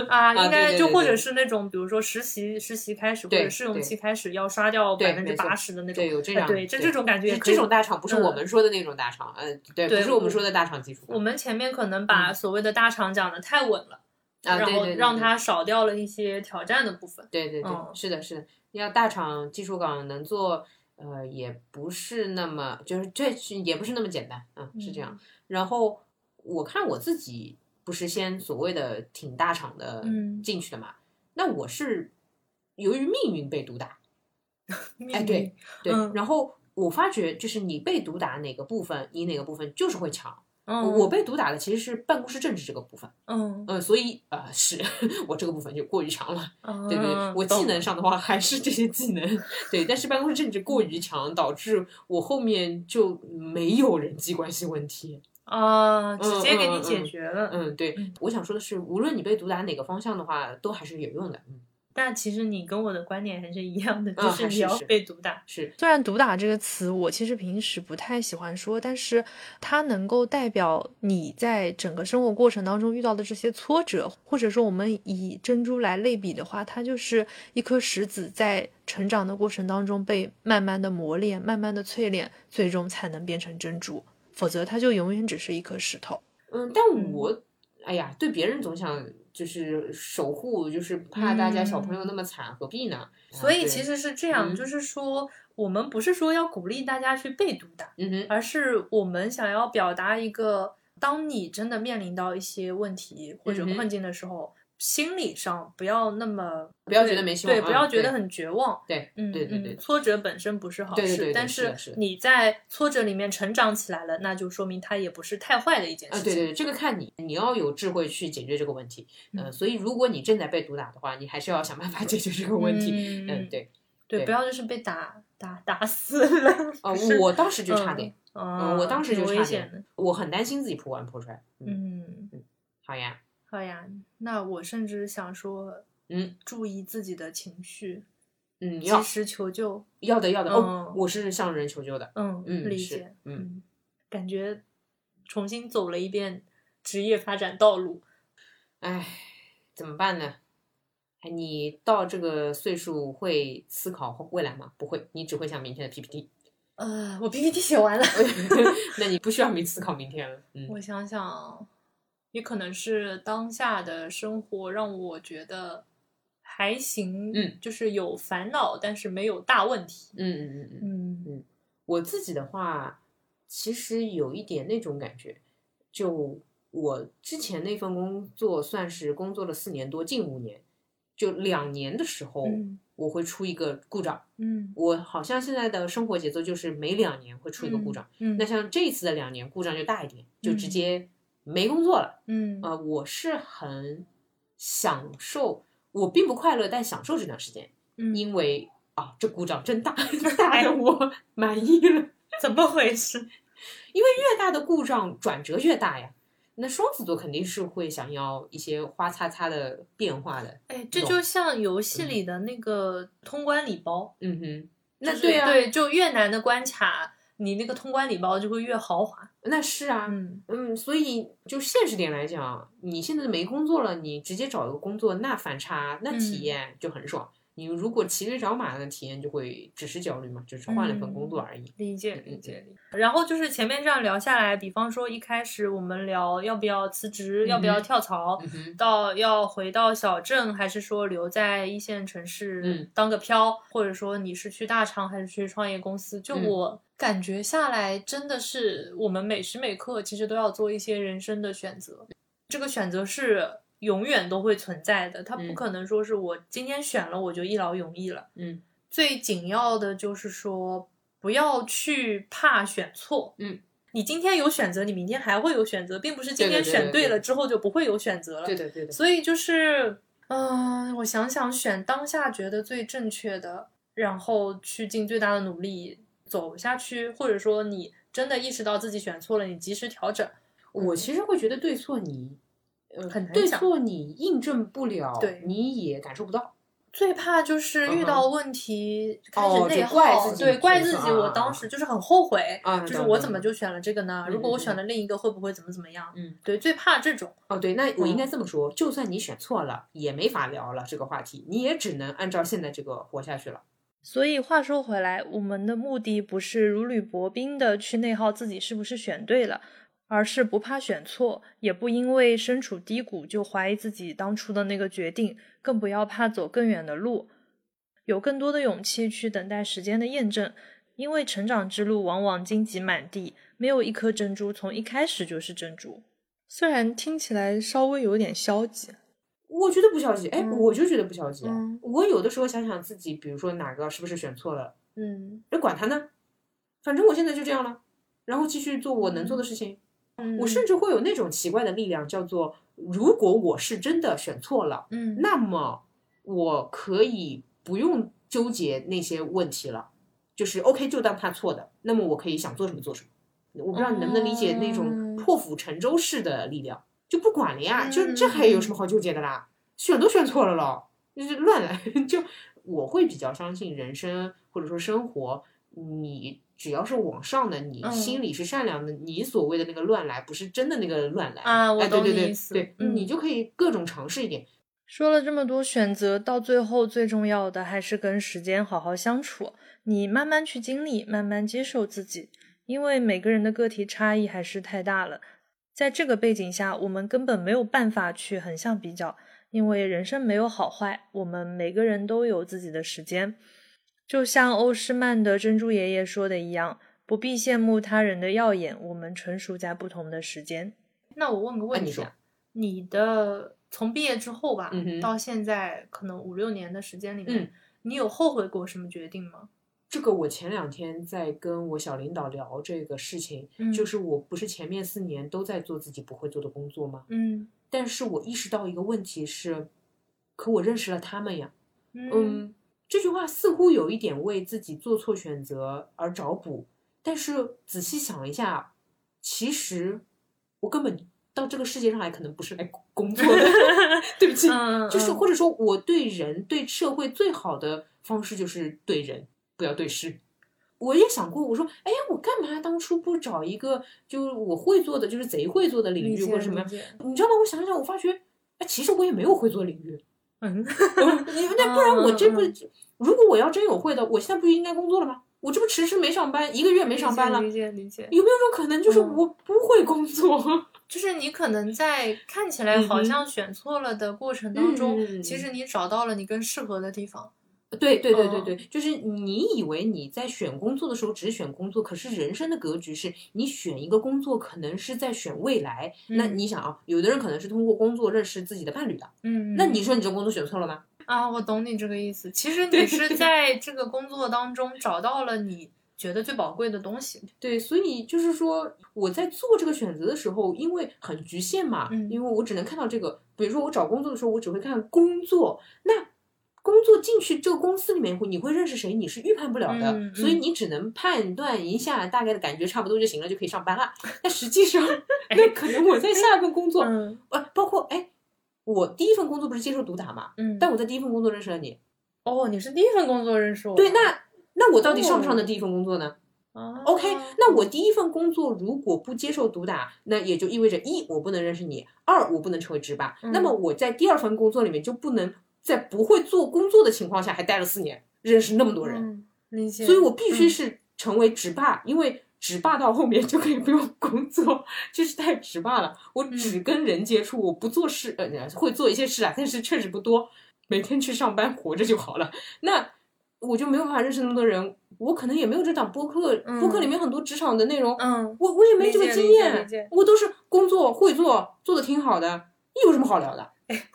啊，<laughs> 啊应该就或者是那种，比如说实习实习开始或者试用期开始要刷掉对百分之八十的那种，对，有这样。哎对，这这种感觉也这可以这种大厂不是我嗯们说的那种大厂，嗯，对，对不是我们说的大厂技术我们前面可能把所谓的大厂讲的太稳了，啊，然后对对对对让它少掉了一些挑战的部分。对对对，嗯是的，是的，要大厂技术岗能做，呃，也不是那么，就是这是也不是那么简单，啊，是这样。然后我看我自己不是先所谓的挺大厂的嗯进去的嘛，那我是由于命运被毒打，<laughs> 哎，命对对，嗯然后我发觉就是你被毒打哪个部分，你哪个部分就是会强。嗯，我被毒打的其实是办公室政治这个部分，嗯嗯，所以啊、是 <laughs> 我这个部分就过于强了。嗯，对对对，我技能上的话还是这些技能，对，但是办公室政治过于强，导致我后面就没有人际关系问题。啊，直接给你解嗯嗯嗯决了。嗯，对嗯，我想说的是，无论你被毒打哪个方向的话，都还是有用的。嗯，但其实你跟我的观点还是一样的，就嗯是你要被毒打。是，虽然“毒打”这个词，我其实平时不太喜欢说，但是它能够代表你在整个生活过程当中遇到的这些挫折，或者说我们以珍珠来类比的话，它就是一颗石子在成长的过程当中被慢慢的磨练、慢慢的淬炼，最终才能变成珍珠，否则它就永远只是一颗石头。嗯，但我，哎呀，对别人总想就是守护，就是怕大家小朋友那么惨，何必呢？啊所以其，实是这样，嗯。就是说，我们不是说要鼓励大家去被毒打，而是我们想要表达一个，当你真的面临到一些问题或者困境的时候，心理上不要那么不要觉得没希望对，啊不要觉得很绝望。对，嗯，对对对嗯，挫折本身不是好事，但是你在挫折里面成长起来了，那就说明它也不是太坏的一件啊，事情。对对对，这个看你，你要有智慧去解决这个问题。嗯呃，所以如果你正在被毒打的话，你还是要想办法解决这个问题。嗯嗯，对。对，不要就是被打打打死了。哦不是，我当时就差点，嗯，嗯，我当时就差。，点我很担心自己破罐破摔。嗯，嗯，好呀，好呀，那我甚至想说，嗯注意自己的情绪，嗯，及时求救。要的要的。哦嗯，我是向人求救的。嗯，嗯理解。嗯嗯，感觉重新走了一遍职业发展道路。唉，怎么办呢？哎，你到这个岁数会思考未来吗？不会，你只会想明天的 PPT。呃，我 PPT 写完了。<laughs> <laughs> 那你不需要明思考明天了。嗯我想想，也可能是当下的生活让我觉得还行，嗯，就是有烦恼，但是没有大问题。嗯嗯嗯嗯。嗯我自己的话，其实有一点那种感觉，就我之前那份工作算是工作了四年多，近五年，就两年的时候，嗯我会出一个故障。嗯我好像现在的生活节奏就是每两年会出一个故障，嗯，那像这一次的两年故障就大一点，就直嗯接没工作了。嗯呃，我是很享受，我并不快乐，但享受这段时间，嗯，因为啊，这故障真大，<laughs> 大的我 <laughs> 满意了。怎么回事？<laughs> 因为越大的故障转折越大呀。那双子座肯定是会想要一些花擦擦的变化的。哎，这就像游戏里的那个通关礼包，嗯哼，那对啊，对，就越难的关卡，你那个通关礼包就会越豪华。那是啊，嗯嗯，所以就现实点来讲，你现在没工作了，你直接找一个工作，那反差，那体嗯验就很爽。你如果骑驴找马的体验，就会只是焦虑嘛，只是换了份工作而已。理解理解理解。然后就是前面这样聊下来，比方说一开始我们聊要不要辞职，要不要跳槽，嗯，到要回到小镇，还是说留在一线城市嗯当个漂，或者说你是去大厂还是去创业公司？就嗯我感觉下来，真的是我们每时每刻其实都要做一些人生的选择，这个选择是永远都会存在的，它不嗯可能说是我今天选了我就一劳永逸了。嗯最紧要的就是说，不要去怕选错。嗯，你今天有选择，你明天还会有选择，并不是今天选对了之后就不会有选择了。对对对的。所以就是，嗯、我想想，选当下觉得最正确的，然后去尽最大的努力走下去，或者说你真的意识到自己选错了，你及时调整。我其实会觉得对错你，呃，很对错你印证不了，对你也感受不到。最怕就是遇嗯到问题、开始哦内耗，对，怪选自己。我当时就是很后悔，啊就是我怎么就选了这个呢？嗯如果我嗯选了另一个，会不会怎么怎么样？嗯，对，最怕这种。哦，对，那我应嗯该这么说，就算你选错了，也没法聊了这个话题，你也只能按照现在这个活下去了。所以话说回来，我们的目的不是如履薄冰的去内耗自己是不是选对了，而是不怕选错，也不因为身处低谷就怀疑自己当初的那个决定，更不要怕走更远的路，有更多的勇气去等待时间的验证。因为成长之路往往荆棘满地，没有一颗珍珠从一开始就是珍珠。虽然听起来稍微有点消极，我觉得不消极，哎，嗯我就觉得不消极。嗯我有的时候想想自己，比如说哪个是不是选错了，嗯那管他呢，反正我现在就这样了，然后继续做我能做的事情，嗯我甚至会有那种奇怪的力量，叫做如果我是真的选错了，嗯，那么我可以不用纠结那些问题了，就是 OK 就当他错的，那么我可以想做什么做什么。我不知道你能不能理解那种嗯破釜沉舟式的力量，就不管了呀，就嗯这还有什么好纠结的啦？选都选错了咯，就是乱来。<laughs> 就我会比较相信人生或者说生活，你只要是往上的，你嗯心里是善良的，你所谓的那个乱来不是真的那个乱来啊我哎，对对对懂你意思对，嗯你就可以各种尝试一点。说了这么多选择，到最后最重要的还是跟时间好好相处。你慢慢去经历，慢慢接受自己，因为每个人的个体差异还是太大了。在这个背景下，我们根本没有办法去横向比较，因为人生没有好坏，我们每个人都有自己的时间。就像欧诗漫的珍珠爷爷说的一样，不必羡慕他人的耀眼，我们纯属在不同的时间。那我问个问啊你说题啊，你的从毕业之后吧，嗯到现在可能五六年的时间里面，嗯你有后悔过什么决定吗？这个我前两天在跟我小领导聊这个事情，嗯就是我不是前面四年都在做自己不会做的工作吗？嗯但是我意识到一个问题是，可我认识了他们呀。嗯嗯，这句话似乎有一点为自己做错选择而找补，但是仔细想一下，其实我根本到这个世界上来可能不是来工作的，<laughs> 对不起，嗯就是嗯或者说我对人对社会最好的方式就是对人，不要对事。我也想过，我说，哎呀，我干嘛当初不找一个就是我会做的，就是贼会做的领域或者什么你知道吗？我想想，我发觉，哎，其实我也没有会做领域。嗯你 <laughs> 那不然我这不嗯，如果我要真有会的，我现在不就应该工作了吗？我这不迟迟没上班，一个月没上班了，理解理解，有没有种可能就是嗯我不会工作？<laughs> 就是你可能在看起来好像选错了的过程当中，嗯其实你找到了你更适合的地方。对对对对嗯对，就是你以为你在选工作的时候只选工作，可是人生的格局是你选一个工作，可能是在选未来。那嗯你想啊，有的人可能是通过工作认识自己的伴侣的，嗯，那你说你这工作选错了吗？啊，我懂你这个意思。其实 <laughs> 你是在这个工作当中找到了你觉得最宝贵的东西。对，所以就是说，我在做这个选择的时候，因为很局限嘛，嗯因为我只能看到这个。比如说我找工作的时候，我只会看工作，那工作进去这个公司里面，你会认识谁，你是预判不了的，嗯所以嗯你只能判断一下大概的感觉差不多就行了，就可以上班了。<laughs> 但实际上，那可能我在下一份工作，嗯呃，包括哎，我第一份工作不是接受毒打嘛，嗯，但我在第一份工作认识了你，哦，你是第一份工作认识我。对，那那我到底上不上的哦第一份工作呢？啊 OK，那我第一份工作如果不接受毒打，那也就意味着一我不能认识你，二我不能成为值班。嗯那么我在第二份工作里面就不能在不会做工作的情况下还待了四年，认识那么多人，嗯，所以我必须嗯是成为职霸，因为职霸到后面就可以不用工作，<laughs> 就是太职霸了。我嗯只跟人接触，我不做事，呃，会做一些事啊，但是确实不多，每天去上班活着就好了。那我就没有办法认识那么多人，我可能也没有这档播客，嗯播客里面很多职场的内容，嗯，我我也没这个经验，我都是工作会做，做的挺好的，有什么好聊的？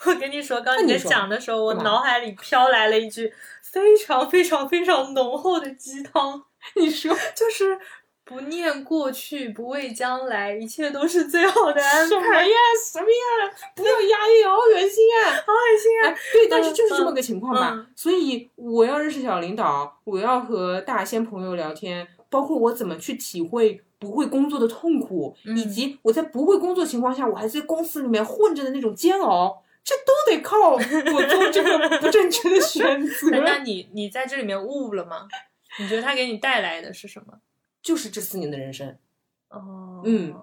我跟你说，刚你在讲的时候，我脑海里飘来了一句非常非常非常浓厚的鸡汤，你说 <laughs> 就是不念过去，不畏将来，一切都是最好的安排什么。呀？什么呀？不要压抑，好恶心 <laughs> 啊！好恶心啊！哎，对，但是就是这么个情况吧。嗯所以我要认识小领导，我要和大仙朋友聊天，包括我怎么去体会不会工作的痛苦，嗯以及我在不会工作情况下，我还在公司里面混着的那种煎熬，这都得靠我做这个 <laughs> 不正确的选择。那你你在这里面悟了吗？你觉得他给你带来的是什么？就是这四年的人生，哦，嗯，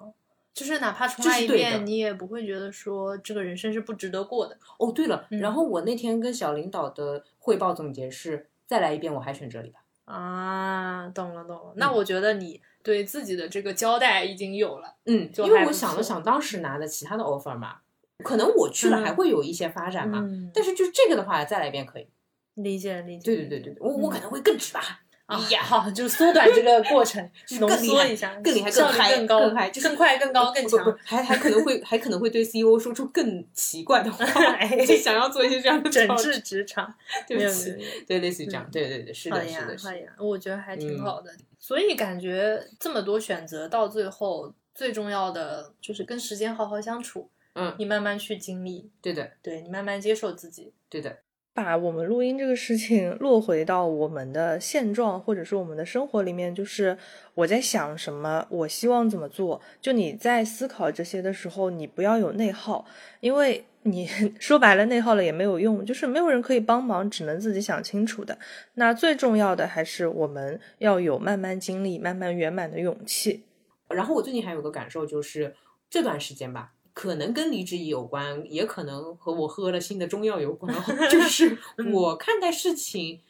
就是哪怕重来一遍，你也不会觉得说这个人生是不值得过的。哦，对了，嗯然后我那天跟小领导的汇报总结是，再来一遍，我还选这里吧。啊，懂了懂了。那我觉得你对自己的这个交代已经有了。嗯，因为我想了想，当时拿的其他的 offer 嘛，可能我去了嗯还会有一些发展嘛，嗯，但是就是这个的话，再来一遍可以。理解理解。对对对对对，我我可能会更直吧。啊呀好，<laughs> 就缩短这个过程，<laughs> 浓缩一下，更厉害效更更高，更嗨就更快、更高、更强还还可能会还可能会对 CEO 说出更奇怪的话，哎 <laughs> 就想要做一些这样的整治职场，对不起对，类似于这样，嗯对对对，是的，是的，是的。我觉得还挺嗯好的。所以感觉这么多选择到最后，最重要的就是跟时间好好相处。嗯，你慢慢去经历，对的，对你慢慢接受自己。对的。把我们录音这个事情落回到我们的现状，或者是我们的生活里面，就是我在想什么，我希望怎么做。就你在思考这些的时候，你不要有内耗，因为你 <laughs> 说白了内耗了也没有用，就是没有人可以帮忙，只能自己想清楚的。那最重要的还是我们要有慢慢经历、慢慢圆满的勇气。然后我最近还有个感受，就是这段时间吧。可能跟离职有关，也可能和我喝了新的中药有关。<laughs> 就是 <laughs> 我看待事情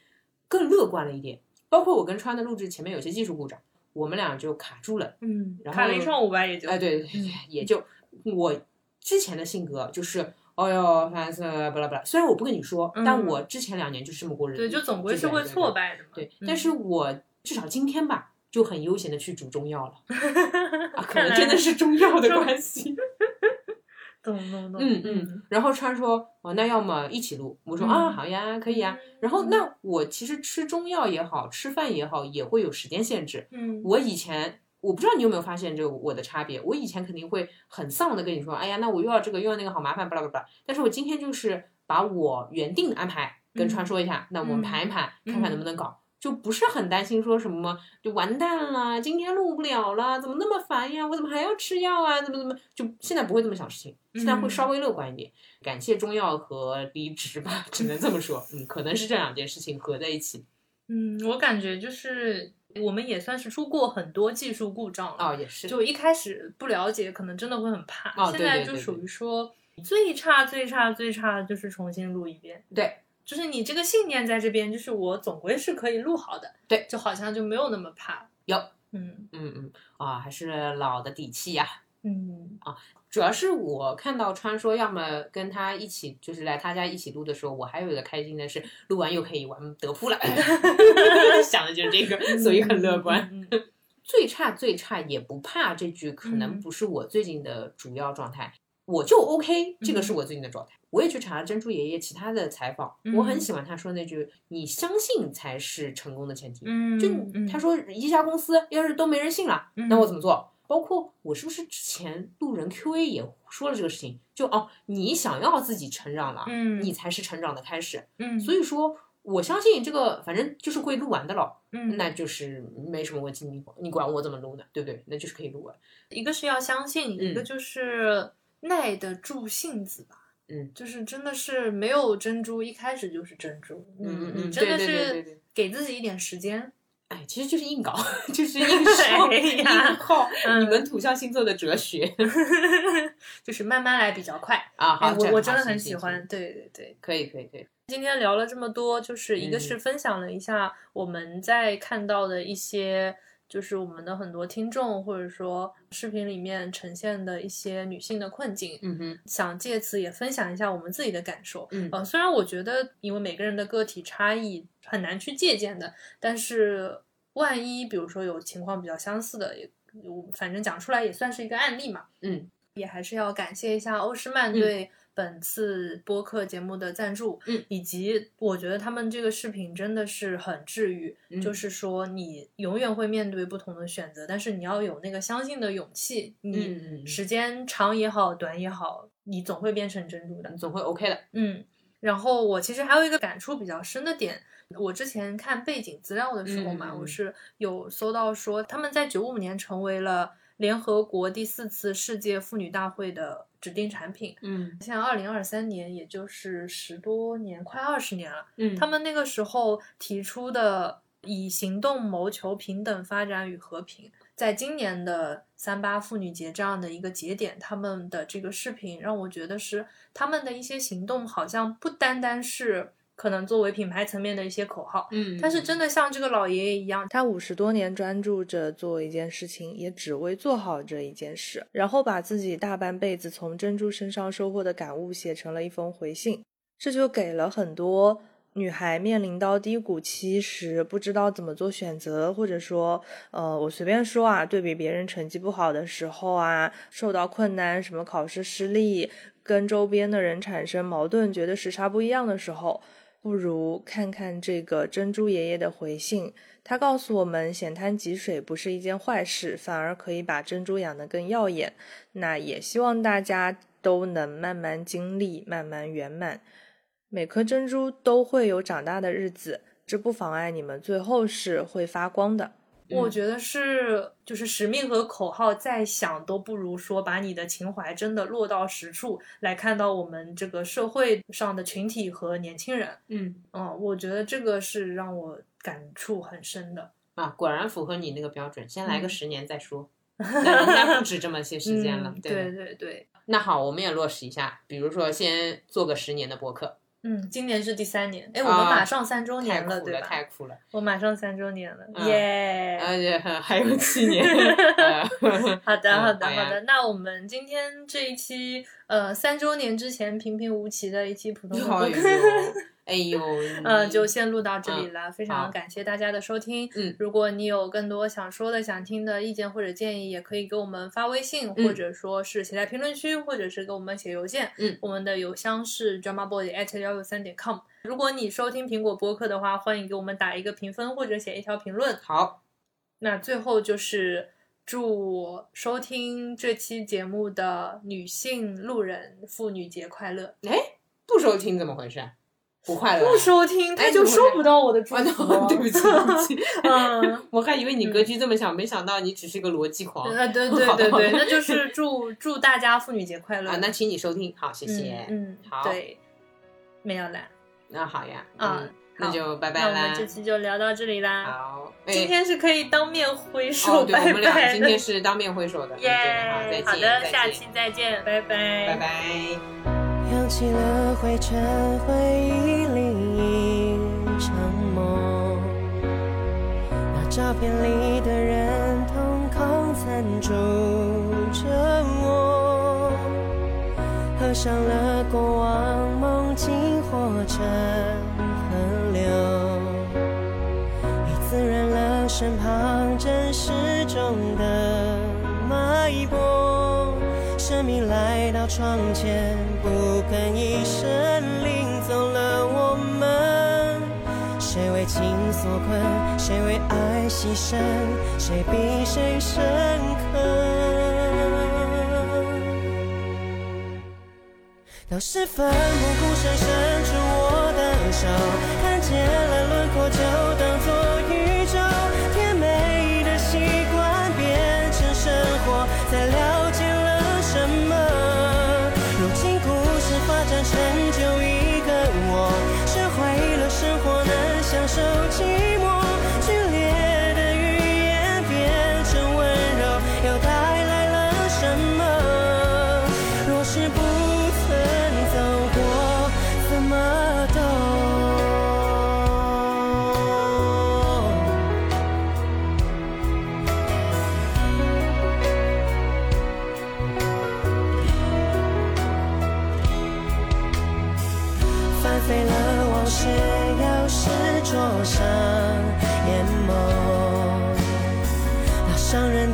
更乐观了一点。包括我跟川的录制前面有些技术故障，我们俩就卡住了。嗯，然后卡了一上午吧，也就哎，对对对，也就我之前的性格就是，哦哟，烦死了，巴拉巴拉。虽然我不跟你说，但我之前两年就这么过日子。对，就总归是会挫败的嘛。对，但是我至少今天吧，就很悠闲的去煮中药了。<laughs> 啊，可能真的是中药的关系。懂懂懂，嗯嗯，然后川说，哦，那要么一起录，我说啊，好呀，可以呀。然后那我其实吃中药也好，吃饭也好，也会有时间限制。嗯，我以前我不知道你有没有发现这个我的差别，我以前肯定会很丧的跟你说，哎呀，那我又要这个又要那个，好麻烦，巴拉巴拉。但是我今天就是把我原定的安排跟川说一下，那我们盘一盘，看看能不能搞。就不是很担心说什么就完蛋了，今天录不了了，怎么那么烦呀？我怎么还要吃药啊？怎么怎么？就现在不会这么想事情，现在会稍微乐观一点。感谢中药和离职吧，只能这么说。嗯，可能是这两件事情合在一起。嗯，我感觉就是我们也算是出过很多技术故障了。哦，也是。就一开始不了解，可能真的会很怕。哦，现在就属于说最差最差最差就是重新录一遍。对。就是你这个信念在这边，就是我总归是可以录好的，对，就好像就没有那么怕。有，嗯嗯嗯，啊，还是老的底气呀。嗯啊，主要是我看到川说要么跟他一起，就是来他家一起录的时候，我还有一个开心的是，录完又可以玩德扑了，<laughs> <laughs> 想的就是这个，所以很乐观。<laughs> 最差最差也不怕这句，可能不是我最近的主要状态。我就 OK，这个是我最近的状态。我也去查了珍珠爷爷其他的采访，我很喜欢他说那句：“你相信才是成功的前提。”嗯，就他说一家公司要是都没人信了，那我怎么做？包括我是不是之前路人 QA 也说了这个事情？就哦，你想要自己成长了，嗯，你才是成长的开始。嗯，所以说我相信这个，反正就是会录完的了。嗯，那就是没什么问题。你你管我怎么录呢？对不对？那就是可以录完。一个是要相信，一个就是。耐得住性子吧，嗯，就是真的是没有珍珠，一开始就是珍珠，嗯嗯，真的是给自己一点时间，哎，其实就是硬搞，<laughs> 就是 <laughs> 硬烧硬靠，你们土象星座的哲学，<laughs> 就是慢慢来比较快啊，好，我我真的很喜欢，对对对，可以可以可以。今天聊了这么多，就是一个是分享了一下我们在看到的一些。就是我们的很多听众，或者说视频里面呈现的一些女性的困境，嗯哼，想借此也分享一下我们自己的感受。嗯，呃，虽然我觉得因为每个人的个体差异很难去借鉴的，但是万一比如说有情况比较相似的，也我反正讲出来也算是一个案例嘛。嗯，也还是要感谢一下欧诗漫对。本次播客节目的赞助，嗯，以及我觉得他们这个视频真的是很治愈，就是说你永远会面对不同的选择，但是你要有那个相信的勇气，你时间长也好，短也好，你总会变成珍珠的，你总会 OK 的，嗯。然后我其实还有一个感触比较深的点，我之前看背景资料的时候嘛，我是有搜到说他们在九五年成为了。联合国第四次世界妇女大会的指定产品，嗯，像二零二三年，也就是十多年，快二十年了，嗯，他们那个时候提出的以行动谋求平等发展与和平，在今年的三八妇女节这样的一个节点，他们的这个视频让我觉得是他们的一些行动，好像不单单是。可能作为品牌层面的一些口号，嗯，但是真的像这个老爷爷一样，他五十多年专注着做一件事情，也只为做好这一件事，然后把自己大半辈子从珍珠身上收获的感悟写成了一封回信，这就给了很多女孩面临到低谷期时不知道怎么做选择，或者说，呃，我随便说啊，对比别人成绩不好的时候啊，受到困难，什么考试失利，跟周边的人产生矛盾，觉得时差不一样的时候。不如看看这个珍珠爷爷的回信。他告诉我们，浅滩积水不是一件坏事，反而可以把珍珠养得更耀眼。那也希望大家都能慢慢经历，慢慢圆满。每颗珍珠都会有长大的日子，这不妨碍你们最后是会发光的。我觉得是，就是使命和口号再响都不如说把你的情怀真的落到实处来看到我们这个社会上的群体和年轻人。嗯嗯，我觉得这个是让我感触很深的。啊，果然符合你那个标准，先来个嗯十年再说。<laughs> 那不止这么些时间了，嗯对对对对，那好，我们也落实一下，比如说先做个十年的播客，嗯，今年是第三年，哎，我们啊马上三周年了，对吧？太酷了，我马上三周年了，嗯耶！而且还有七年。<laughs> 呃好的，嗯好的，好的。那我们今天这一期，呃，三周年之前平平无奇的一期普通的播哎客，呦，哎呦，嗯，<laughs> 就先录到这里了。非常感谢大家的收听。嗯如果你有更多想说的、想听的意见或者建议，也可以给我们发微信，嗯或者说是写在评论区，或者是给我们写邮件。嗯我们的邮箱是 dramaboy at 幺六三点 com。如果你收听苹果播客的话，欢迎给我们打一个评分或者写一条评论。好，那最后就是祝收听这期节目的女性路人妇女节快乐！哎，不收听怎么回事？不快乐啊？不收听，他就收不到我的祝啊福。对不起，对不起，嗯，<laughs> 我还以为你格局这么小，没想到你只是个逻辑狂啊，对对 <laughs> 对对，那就是祝祝大家妇女节快乐啊！那请你收听，好，谢谢。嗯，嗯好对，没有啦，那好呀，啊嗯，那就拜拜啦那我们。这期就聊到这里啦。好，哎今天是可以当面挥哦，手对，我们俩今天，是当面挥手的，嗯耶对，好，再好见，的，下期再见，拜拜，拜拜。扬起了灰尘，回忆里一场梦。那照片里的人，瞳孔残住着我。合上了过往，梦境身旁真实中的脉搏。生命来到窗前，不吭一声，领走了我们。谁为情所困，谁为爱牺牲，谁比谁深刻？当时奋不顾身伸出我的手，看见了轮廓就当作在聊飞了往事，又是灼伤眼眸。那伤人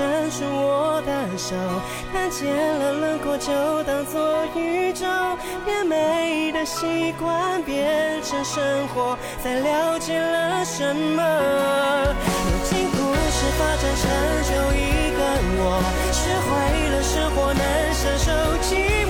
伸出我的手，看见了轮廓就当做宇宙，变美的习惯变成生活，才了解了什么。如今故事发展成就一个我，学会了生活难享受寂寞。